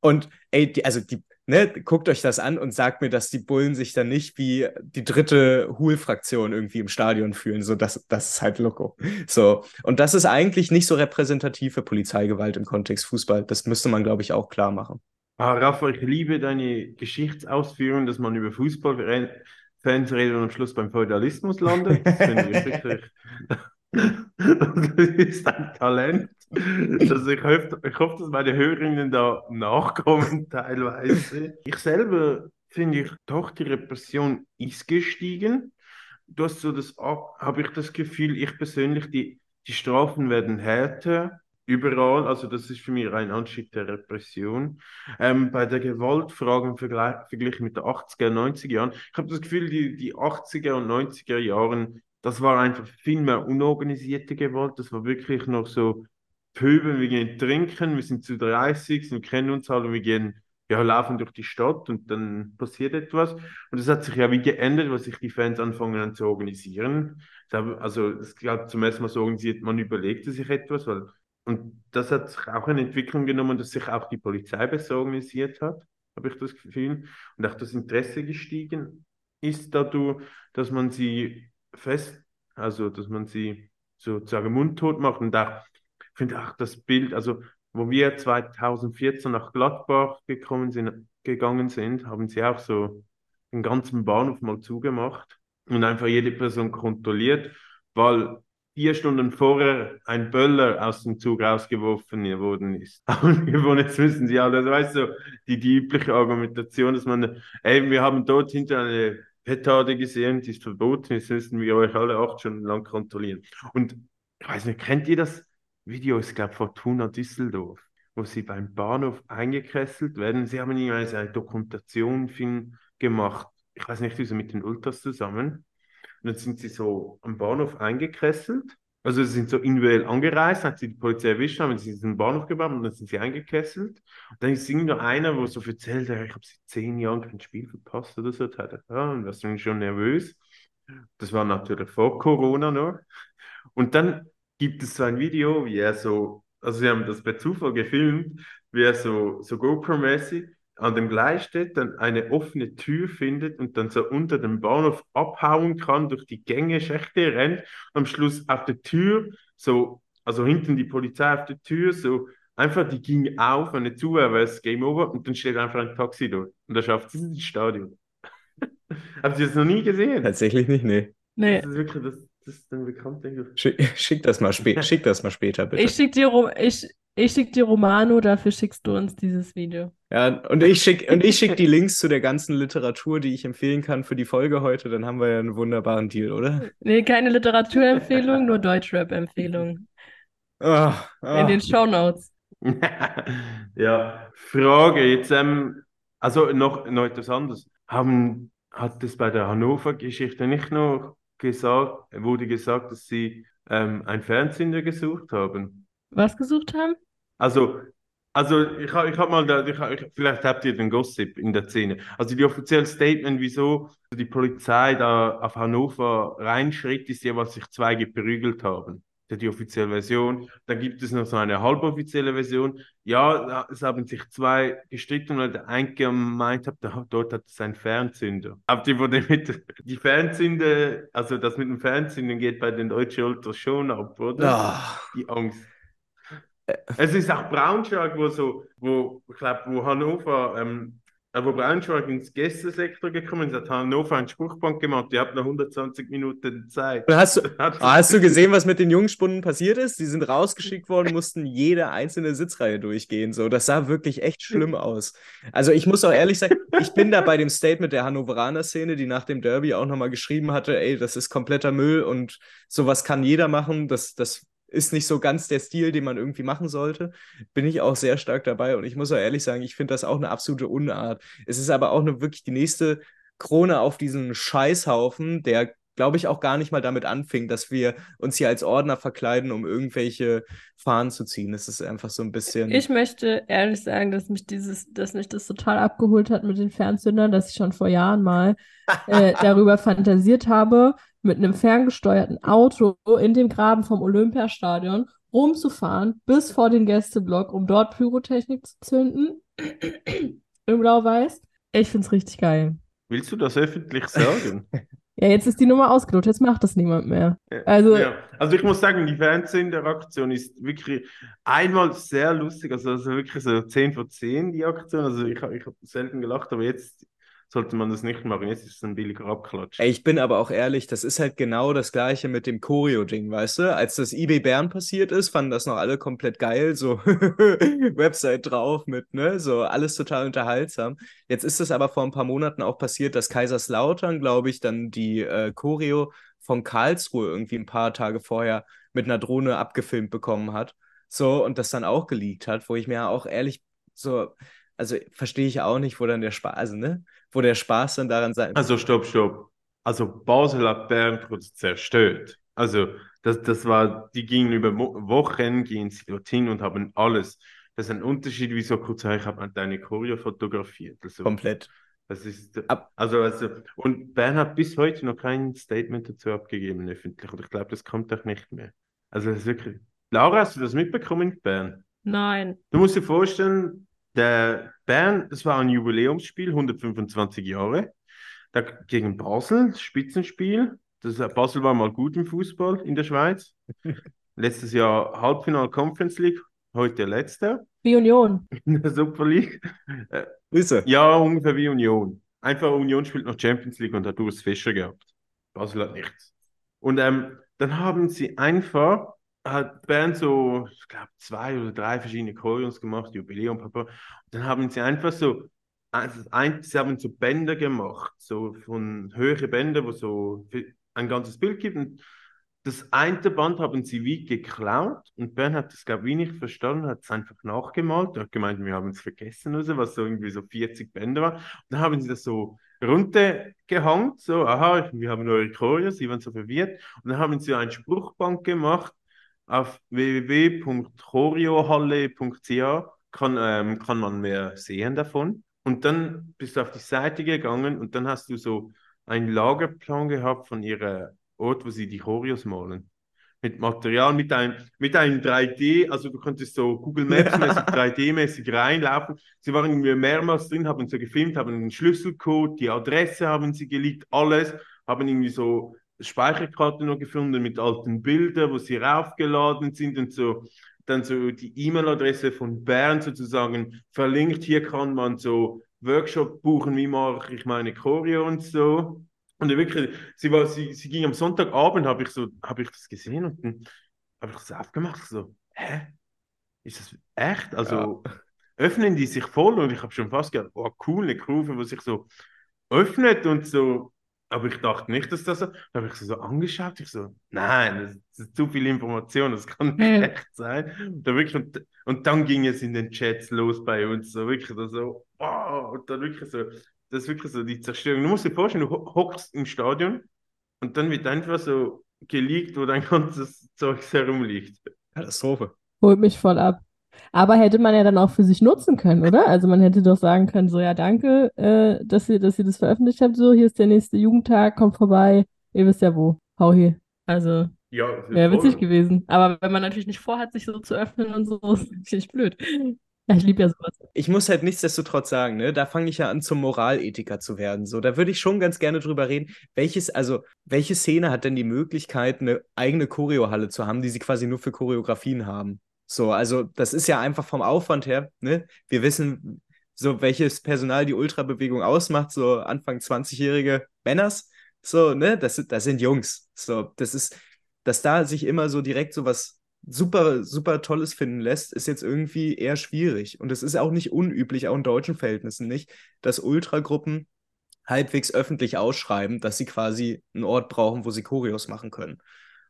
Und ey, die, also die, ne, guckt euch das an und sagt mir, dass die Bullen sich dann nicht wie die dritte Hul-Fraktion irgendwie im Stadion fühlen. So, das, das ist halt Loco. So. Und das ist eigentlich nicht so repräsentativ für Polizeigewalt im Kontext Fußball. Das müsste man, glaube ich, auch klar machen. Ah, Rafa, ich liebe deine Geschichtsausführungen, dass man über Fußballfans redet und am Schluss beim Feudalismus landet. Das finde ich wirklich. [LAUGHS] das ist ein Talent. Also ich, hoffe, ich hoffe, dass meine Hörerinnen da nachkommen [LAUGHS] teilweise. Ich selber finde ich, doch, die Repression ist gestiegen. Du hast so das, habe ich das Gefühl, ich persönlich, die, die Strafen werden härter überall. Also das ist für mich ein Anstieg der Repression. Ähm, bei der Gewaltfrage im Vergleich, Vergleich mit den 80er, 90er Jahren, ich habe das Gefühl, die, die 80er und 90er Jahren, das war einfach viel mehr unorganisierte Gewalt. Das war wirklich noch so Pöbeln, wir gehen trinken, wir sind zu 30, wir kennen uns alle, wir gehen, ja, laufen durch die Stadt und dann passiert etwas. Und das hat sich ja wie geändert, weil sich die Fans anfangen an zu organisieren. Also, es glaube zum ersten Mal so organisiert, man überlegte sich etwas, weil, und das hat sich auch eine Entwicklung genommen, dass sich auch die Polizei besser organisiert hat, habe ich das Gefühl. Und auch das Interesse gestiegen ist dadurch, dass man sie fest, also dass man sie sozusagen mundtot macht und ich finde auch das Bild, also wo wir 2014 nach Gladbach gekommen sind, gegangen sind, haben sie auch so den ganzen Bahnhof mal zugemacht und einfach jede Person kontrolliert, weil vier Stunden vorher ein Böller aus dem Zug rausgeworfen worden ist. [LAUGHS] Und jetzt wissen sie alle, also weißt du, die, die übliche Argumentation, dass man, ey, wir haben dort hinter eine Petarde gesehen, die ist verboten, jetzt müssen wir euch alle acht Stunden lang kontrollieren. Und ich weiß nicht, kennt ihr das? Video ist, glaube ich, Fortuna Düsseldorf, wo sie beim Bahnhof eingekesselt werden. Sie haben jeweils eine Dokumentation gemacht, ich weiß nicht, wieso mit den Ultras zusammen. Und dann sind sie so am Bahnhof eingekesselt. Also sie sind so individuell angereist, hat sie die Polizei erwischt, haben sie diesen Bahnhof gebracht und dann sind sie eingekesselt. Und dann ist irgendwo einer, wo so erzählt, ich habe seit zehn Jahren kein Spiel verpasst oder so. Ja, und war schon nervös. Das war natürlich vor Corona noch. Und dann gibt es so ein Video, wie er so, also sie haben das per Zufall gefilmt, wie er so, so GoPro-mäßig an dem Gleis steht, dann eine offene Tür findet und dann so unter dem Bahnhof abhauen kann, durch die Gänge, Schächte rennt, am Schluss auf der Tür, so, also hinten die Polizei auf der Tür, so einfach, die ging auf, eine zu, aber es Game Over und dann steht einfach ein Taxi dort und er schafft es ins Stadion. [LAUGHS] Habt ihr das noch nie gesehen? Tatsächlich nicht, nee. Nee. Das ist wirklich, das, das ist dann bekannt, denke ich. Schick, schick, das mal [LAUGHS] schick das mal später, bitte. Ich schick dir, ich, ich schick dir Romano, dafür schickst du uns dieses Video. Ja, und ich schicke und ich schick die Links zu der ganzen Literatur, die ich empfehlen kann für die Folge heute. Dann haben wir ja einen wunderbaren Deal, oder? Nee, keine Literaturempfehlung, nur Deutschrap-Empfehlung. Oh, oh. In den Shownotes. [LAUGHS] ja, Frage jetzt, ähm, also noch, noch etwas anderes. Haben hat es bei der Hannover-Geschichte nicht noch gesagt, wurde gesagt, dass sie ähm, einen Fernseher gesucht haben? Was gesucht haben? Also, also ich habe ich hab mal, da, ich, ich, vielleicht habt ihr den Gossip in der Szene. Also die offizielle Statement, wieso die Polizei da auf Hannover reinschritt, ist ja, was sich zwei geprügelt haben die offizielle Version. Dann gibt es noch so eine halboffizielle Version. Ja, es haben sich zwei gestritten, weil der eine gemeint hat, dort hat es einen Fernzünder. Aber die, wurde mit, die Fernzünder, also das mit dem Fernzünder geht bei den Deutschen Ultras schon ab, oder? Oh. Die Angst. Es ist auch Braunschweig, wo so, wo, ich glaube, wo Hannover ähm, aber Braunschweig ins Gästesektor gekommen ist, hat Hannover einen Spruchbank gemacht. Die hatten noch 120 Minuten Zeit. Hast du, [LAUGHS] hast du gesehen, was mit den Jungspunden passiert ist? Die sind rausgeschickt worden, [LAUGHS] mussten jede einzelne Sitzreihe durchgehen. So, das sah wirklich echt schlimm [LAUGHS] aus. Also ich muss auch ehrlich sagen, ich bin da bei dem Statement der Hannoveraner Szene, die nach dem Derby auch nochmal geschrieben hatte, ey, das ist kompletter Müll und sowas kann jeder machen. Das, das ist nicht so ganz der Stil, den man irgendwie machen sollte. Bin ich auch sehr stark dabei und ich muss auch ehrlich sagen, ich finde das auch eine absolute Unart. Es ist aber auch eine, wirklich die nächste Krone auf diesen Scheißhaufen, der glaube ich auch gar nicht mal damit anfing, dass wir uns hier als Ordner verkleiden, um irgendwelche Fahnen zu ziehen. Es ist einfach so ein bisschen. Ich möchte ehrlich sagen, dass mich dieses, dass mich das total abgeholt hat mit den Fernzündern, dass ich schon vor Jahren mal äh, [LAUGHS] darüber fantasiert habe, mit einem ferngesteuerten Auto in dem Graben vom Olympiastadion rumzufahren bis vor den Gästeblock, um dort Pyrotechnik zu zünden. [CLEARS THROAT] Im Blau-Weiß. Ich finde es richtig geil. Willst du das öffentlich sagen? [LAUGHS] ja, jetzt ist die Nummer ausgelotet, jetzt macht das niemand mehr. Also, ja. also ich muss sagen, die Fernsehinteraktion ist wirklich einmal sehr lustig, also, also wirklich so 10 von 10 die Aktion. Also ich, ich habe selten gelacht, aber jetzt sollte man das nicht machen. Jetzt ist es ein billiger Abklatsch. Ey, ich bin aber auch ehrlich, das ist halt genau das gleiche mit dem Choreo-Ding, weißt du? Als das eBay Bern passiert ist, fanden das noch alle komplett geil, so [LAUGHS] Website drauf mit, ne? So alles total unterhaltsam. Jetzt ist es aber vor ein paar Monaten auch passiert, dass Kaiserslautern, glaube ich, dann die äh, Choreo von Karlsruhe irgendwie ein paar Tage vorher mit einer Drohne abgefilmt bekommen hat. So, und das dann auch geleakt hat, wo ich mir auch ehrlich so, also verstehe ich auch nicht, wo dann der Spaß, also, ne? Wo der Spaß dann daran sein Also stopp, stopp. Also Basel hat Bern kurz zerstört. Also das, das war, die gingen über Wochen, gehen sie dorthin und haben alles. Das ist ein Unterschied, wie so kurz, ich habe deine Choreo fotografiert. Also, Komplett. Das ist, also, also, und Bern hat bis heute noch kein Statement dazu abgegeben, öffentlich. Und ich glaube, das kommt auch nicht mehr. Also, das ist wirklich. Laura, hast du das mitbekommen in Bern? Nein. Du musst dir vorstellen, der Bern, das war ein Jubiläumsspiel, 125 Jahre. Da gegen Basel, Spitzenspiel. Das, Basel war mal gut im Fußball in der Schweiz. [LAUGHS] Letztes Jahr Halbfinal Conference League, heute letzter. Wie Union. [LAUGHS] In der Super League. Ist er? Ja, ungefähr wie Union. Einfach Union spielt noch Champions League und hat Urs Fischer gehabt. Basel hat nichts. Und ähm, dann haben sie einfach hat Bern so, ich glaube, zwei oder drei verschiedene Choreos gemacht, Jubiläum, Papa. Und dann haben sie einfach so, also ein, sie haben so Bänder gemacht, so von höhere Bänder, wo so ein ganzes Bild gibt. Und das eine Band haben sie wie geklaut und Bern hat das, glaube ich, nicht verstanden, hat es einfach nachgemalt. Er hat gemeint, wir haben es vergessen, also, was so irgendwie so 40 Bänder war. Und dann haben sie das so runtergehangen, so, aha, wir haben neue Choreos, sie waren so verwirrt. Und dann haben sie ein Spruchband gemacht auf www.choriohalle.ch kann, ähm, kann man mehr sehen davon. Und dann bist du auf die Seite gegangen und dann hast du so einen Lagerplan gehabt von ihrer Ort, wo sie die Choreos malen. Mit Material, mit, ein, mit einem 3D, also du konntest so Google Maps-mäßig, [LAUGHS] 3D-mäßig reinlaufen. Sie waren irgendwie mehrmals drin, haben so gefilmt, haben den Schlüsselcode, die Adresse haben sie geleakt, alles, haben irgendwie so Speicherkarte noch gefunden mit alten Bildern, wo sie raufgeladen sind und so dann so die E-Mail-Adresse von Bern sozusagen verlinkt. Hier kann man so Workshop buchen, wie mache ich meine Choreo und so. Und wirklich, sie, war, sie, sie ging am Sonntagabend, habe ich, so, hab ich das gesehen und dann habe ich das aufgemacht. So, hä? Ist das echt? Also ja. öffnen die sich voll und ich habe schon fast gedacht, oh cool, eine Kurve, wo sich so öffnet und so aber ich dachte nicht, dass das so. Da habe ich so, so angeschaut. Ich so, nein, das, ist zu viel Information, das kann [LAUGHS] nicht ja. echt sein. Da wirklich, und, und dann ging es in den Chats los bei uns. So wirklich so, oh, und dann wirklich so. das ist wirklich so die Zerstörung. Du musst dir vorstellen, du ho- hockst im Stadion und dann wird einfach so geleakt, wo dein [LAUGHS] ganzes Zeug herumliegt. Katastrophe. Holt mich voll ab. Aber hätte man ja dann auch für sich nutzen können, oder? Also man hätte doch sagen können, so ja, danke, äh, dass ihr, dass ihr das veröffentlicht habt. So, hier ist der nächste Jugendtag, kommt vorbei. Ihr wisst ja wo. Hau hier. Also Ja, wäre witzig gewesen. Aber wenn man natürlich nicht vorhat, sich so zu öffnen und so, [LAUGHS] ist natürlich blöd. Ja, ich liebe ja sowas. Ich muss halt nichtsdestotrotz sagen, ne, da fange ich ja an, zum Moralethiker zu werden. So, da würde ich schon ganz gerne drüber reden, welches, also, welche Szene hat denn die Möglichkeit, eine eigene Choreohalle zu haben, die sie quasi nur für Choreografien haben? So, also, das ist ja einfach vom Aufwand her, ne? Wir wissen, so, welches Personal die Ultrabewegung ausmacht, so Anfang 20-jährige Männers, so, ne? Das, sind- das sind Jungs. So, das ist, dass da sich immer so direkt so was super, super Tolles finden lässt, ist jetzt irgendwie eher schwierig. Und es ist auch nicht unüblich, auch in deutschen Verhältnissen nicht, dass Ultragruppen halbwegs öffentlich ausschreiben, dass sie quasi einen Ort brauchen, wo sie Choreos machen können.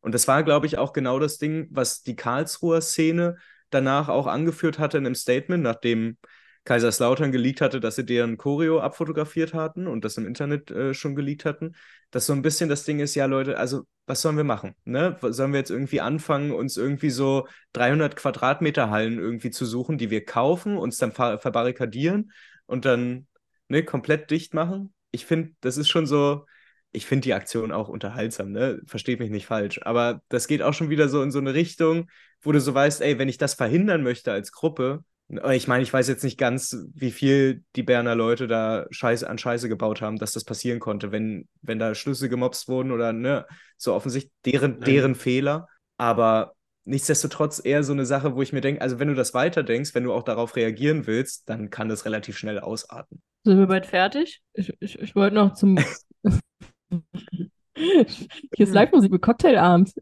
Und das war, glaube ich, auch genau das Ding, was die Karlsruher Szene danach auch angeführt hatte in einem Statement, nachdem Kaiserslautern geleakt hatte, dass sie deren Choreo abfotografiert hatten und das im Internet äh, schon geleakt hatten, dass so ein bisschen das Ding ist, ja Leute, also was sollen wir machen? Ne? Sollen wir jetzt irgendwie anfangen, uns irgendwie so 300 Quadratmeter Hallen irgendwie zu suchen, die wir kaufen, uns dann ver verbarrikadieren und dann ne, komplett dicht machen? Ich finde, das ist schon so, ich finde die Aktion auch unterhaltsam, ne? Versteht mich nicht falsch, aber das geht auch schon wieder so in so eine Richtung, wo du so weißt, ey, wenn ich das verhindern möchte als Gruppe, ich meine, ich weiß jetzt nicht ganz, wie viel die Berner Leute da Scheiße an Scheiße gebaut haben, dass das passieren konnte, wenn, wenn da Schlüsse gemobst wurden oder ne, so offensichtlich deren, Nein. deren Fehler. Aber nichtsdestotrotz eher so eine Sache, wo ich mir denke, also wenn du das weiterdenkst, wenn du auch darauf reagieren willst, dann kann das relativ schnell ausarten. Sind wir bald fertig? Ich, ich, ich wollte noch zum. [LAUGHS] Hier ist Live-Musik mit Cocktailabend.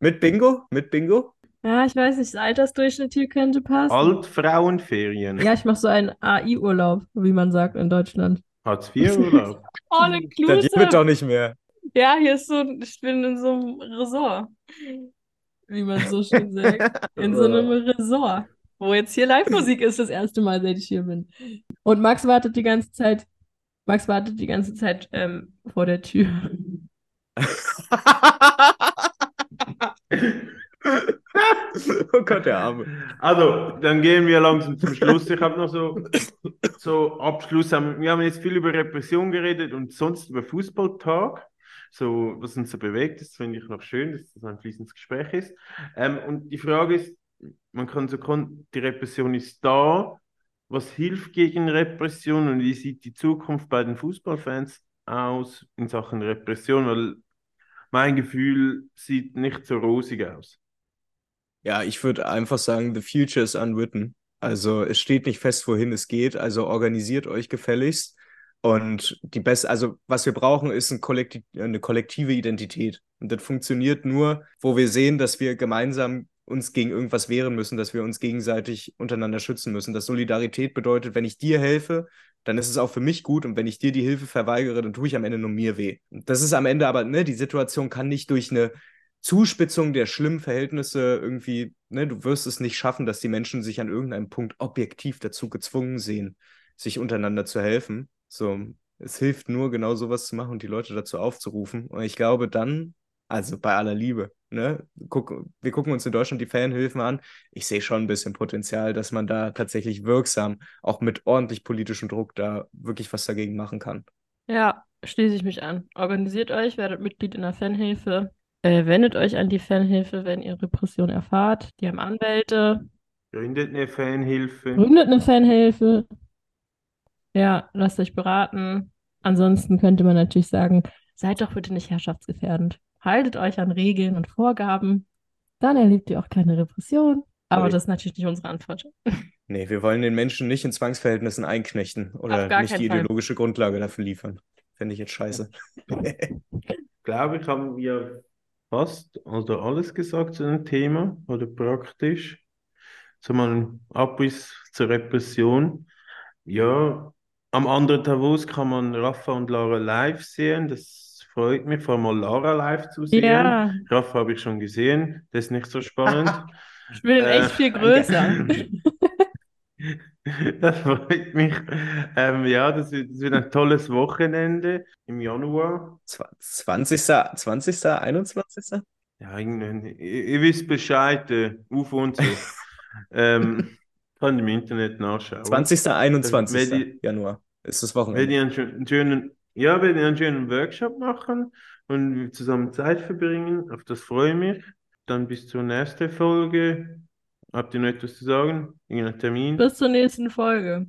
Mit Bingo? Mit Bingo? Ja, ich weiß nicht, das Altersdurchschnitt hier könnte passen. Altfrauenferien. Ja, ich mache so einen AI-Urlaub, wie man sagt in Deutschland. Hartz-IV-Urlaub. [LAUGHS] All Das wird inclusive. doch nicht mehr. Ja, hier ist so, ein- ich bin in so einem Resort, wie man so schön sagt. In so einem Resort, wo jetzt hier Live-Musik ist, das erste Mal, seit ich hier bin. Und Max wartet die ganze Zeit, Max wartet die ganze Zeit ähm, vor der Tür. [LAUGHS] oh Gott, der Arme. Also, dann gehen wir langsam zum Schluss. Ich habe noch so, so Abschluss. haben- Wir haben jetzt viel über Repression geredet und sonst über Fußballtag. So, was uns so bewegt, das finde ich noch schön, dass das ein fließendes Gespräch ist. Ähm, und die Frage ist, man kann so, kon- die Repression ist da. Was hilft gegen Repression und wie sieht die Zukunft bei den Fußballfans aus in Sachen Repression? Weil mein Gefühl sieht nicht so rosig aus. Ja, ich würde einfach sagen, the future is unwritten. Also es steht nicht fest, wohin es geht. Also organisiert euch gefälligst. Und die beste, also was wir brauchen, ist ein Kollekti eine kollektive Identität. Und das funktioniert nur, wo wir sehen, dass wir gemeinsam uns gegen irgendwas wehren müssen, dass wir uns gegenseitig untereinander schützen müssen. Dass Solidarität bedeutet, wenn ich dir helfe, dann ist es auch für mich gut. Und wenn ich dir die Hilfe verweigere, dann tue ich am Ende nur mir weh. Das ist am Ende aber, ne, die Situation kann nicht durch eine Zuspitzung der schlimmen Verhältnisse irgendwie, ne, du wirst es nicht schaffen, dass die Menschen sich an irgendeinem Punkt objektiv dazu gezwungen sehen, sich untereinander zu helfen. So, es hilft nur, genau sowas zu machen und die Leute dazu aufzurufen. Und ich glaube dann, also bei aller Liebe, ne, guck, wir gucken uns in Deutschland die Fanhilfen an. Ich sehe schon ein bisschen Potenzial, dass man da tatsächlich wirksam, auch mit ordentlich politischem Druck, da wirklich was dagegen machen kann. Ja, schließe ich mich an. Organisiert euch, werdet Mitglied in der Fanhilfe. Äh, wendet euch an die Fanhilfe, wenn ihr Repression erfahrt. Die haben Anwälte. Gründet eine Fanhilfe. Gründet eine Fanhilfe. Ja, lasst euch beraten. Ansonsten könnte man natürlich sagen, seid doch bitte nicht herrschaftsgefährdend. Haltet euch an Regeln und Vorgaben. Dann erlebt ihr auch keine Repression. Aber Sorry. das ist natürlich nicht unsere Antwort. Nee, wir wollen den Menschen nicht in Zwangsverhältnissen einknechten oder nicht die Fall. ideologische Grundlage dafür liefern. Fände ich jetzt scheiße. [LAUGHS] glaube ich, haben wir fast oder alles gesagt zu dem Thema oder praktisch. So mal ein Abriss zur Repression. Ja, am anderen Davos kann man Rafa und Lara live sehen. Das freut mich, vor allem mal Lara live zu sehen. Ja, Rafa habe ich schon gesehen, das ist nicht so spannend. [LAUGHS] ich bin Äh, echt viel größer. [LAUGHS] Das freut mich. Ähm, ja, das wird, das wird ein tolles Wochenende im Januar. 20. 20. 21. Ja. Ihr, ihr wisst Bescheid, äh, UFO und so. [LAUGHS] ähm, kann im Internet nachschauen. 20. 21. Wenn die- Januar ist das Wochenende. ich einen, schö- einen schönen, ja, werde ich einen schönen Workshop machen und wir zusammen Zeit verbringen. Auf das freue ich mich. Dann bis zur nächsten Folge. Habt ihr noch etwas zu sagen? Irgendein Termin? Bis zur nächsten Folge.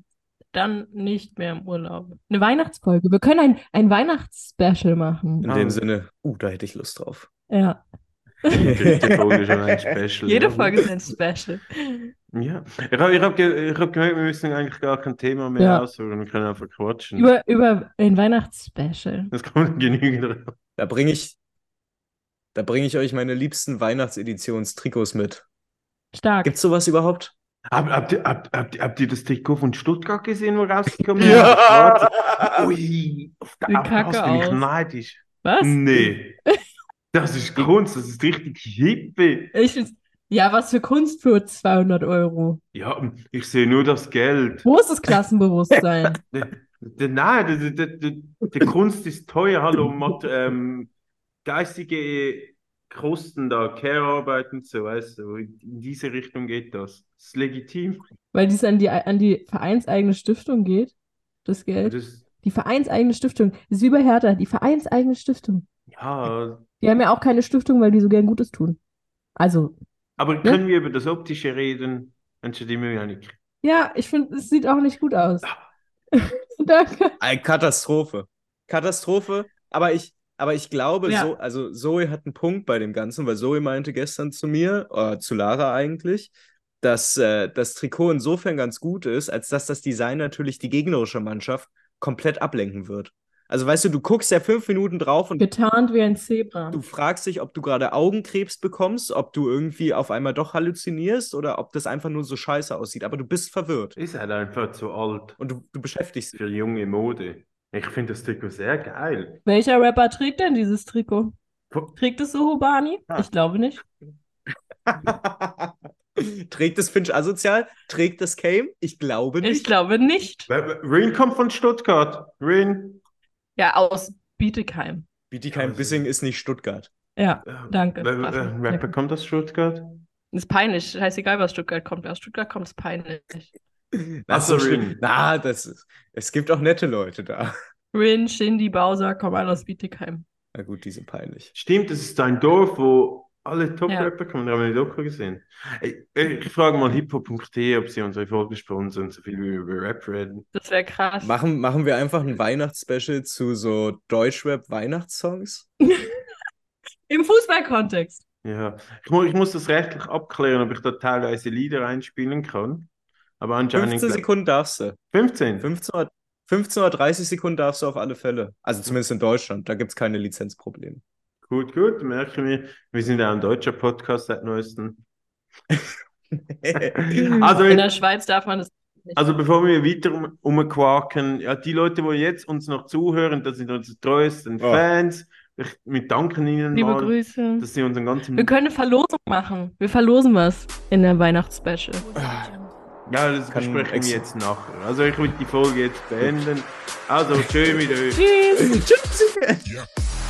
Dann nicht mehr im Urlaub. Eine Weihnachtsfolge. Wir können ein, ein Weihnachtsspecial machen. In Ah. dem Sinne, uh, da hätte ich Lust drauf. Ja. Dritte Folge schon ein Special. Jede ja. Folge ist ein Special. Ja. Ich habe ich hab ge ich hab gemerkt, wir müssen eigentlich gar kein Thema mehr Ja. aussuchen. Wir können einfach quatschen. Über, über ein Weihnachtsspecial. Das kommt genügend drauf. Da bringe ich, da bringe ich euch meine liebsten Weihnachtsedionstrikots mit. Stark. Gibt's sowas überhaupt? Hab, habt, ihr, habt, habt, habt ihr das Trikot von Stuttgart gesehen, wo rausgekommen ist? Ja. Ui, auf der kacke das bin ich aus. neidisch. Was? Nee. [LAUGHS] Das ist Kunst, das ist richtig hippie. Ich find's, ja, was für Kunst für 200 Euro. Ja, ich sehe nur das Geld. Wo ist das Klassenbewusstsein? [LAUGHS] Nein, der Kunst ist teuer, hallo, Mat, ähm, geistige Kosten da, Care-Arbeit und so, weißt du, in diese Richtung geht das. Das ist legitim. Weil dies an die, an die vereinseigene Stiftung geht, das Geld. Das, Die vereinseigene Stiftung. Das ist wie bei Hertha, die vereinseigene Stiftung. Ja, Die haben ja auch keine Stiftung, weil die so gern Gutes tun. Also, aber können wir über das Optische reden? Mensch, die mir ja nicht. ja, ich finde, es sieht auch nicht gut aus. [LAUGHS] Danke. Eine Katastrophe. Katastrophe, aber ich, aber ich glaube, Ja. so, also Zoe hat einen Punkt bei dem Ganzen, weil Zoe meinte gestern zu mir, äh, zu Lara eigentlich, dass äh, das Trikot insofern ganz gut ist, als dass das Design natürlich die gegnerische Mannschaft komplett ablenken wird. Also weißt du, du guckst ja fünf Minuten drauf und Getarnt wie ein Zebra. du fragst dich, ob du gerade Augenkrebs bekommst, ob du irgendwie auf einmal doch halluzinierst oder ob das einfach nur so scheiße aussieht. Aber du bist verwirrt Ist halt einfach zu alt und du, du beschäftigst dich. für junge Mode. Ich finde das Trikot sehr geil. Welcher Rapper trägt denn dieses Trikot? Trägt es so Hobani? Ah. Ich glaube nicht. [LAUGHS] Trägt es Finch asozial? Trägt es Kame? Ich glaube Ich nicht. glaube nicht. Rin kommt von Stuttgart. Rin. Ja, aus Bietigheim. Bietigheim Bissing ist nicht Stuttgart. Ja, Äh, danke. äh, äh, Rapper kommt aus Stuttgart. Ist peinlich. Scheißegal, was Stuttgart kommt. Wer aus Stuttgart kommt, ist peinlich. Das [LAUGHS] Ach ist so, so schlimm. Rin. Na, das ist, es gibt auch nette Leute da. [LAUGHS] Rin, Shindy, Bowser kommen alle aus Bietigheim. Na gut, die sind peinlich. Stimmt, das ist ein Dorf, wo alle Top-Rapper kommen. Da haben wir die Doku gesehen. Ey, Ich frage mal hiphop.de, ob sie unsere Folge sponsern, so viel wie wir über Rap reden. Das wäre krass. Machen, machen wir einfach ein Weihnachtsspecial zu so Deutschrap-Weihnachtssongs? [LAUGHS] Im Fußballkontext. Ja, ich, mu ich muss das rechtlich abklären, ob ich da teilweise Lieder einspielen kann. Aber anscheinend 15 glaub- Sekunden darfst du. 15. 15 oder, 15 oder 30 Sekunden darfst du auf alle Fälle. Also zumindest in Deutschland. Da gibt es keine Lizenzprobleme. Gut, gut, merken wir. Wir sind ja ein deutscher Podcast seit neuestem. [LAUGHS] Also, In der Schweiz darf man das nicht. also bevor wir weiter um, umquaken, ja, die Leute, die jetzt uns noch zuhören, das sind unsere treuesten Oh. Fans. Ich, wir danken ihnen Liebe mal, Grüße. dass sie unseren ganzen... Wir können eine Verlosung machen. Wir verlosen was in der Weihnachtsspecial. Ja, das Kann besprechen wir jetzt nachher. Also ich will die Folge jetzt beenden. Also, tschö mit euch. Tschüss. Tschüss.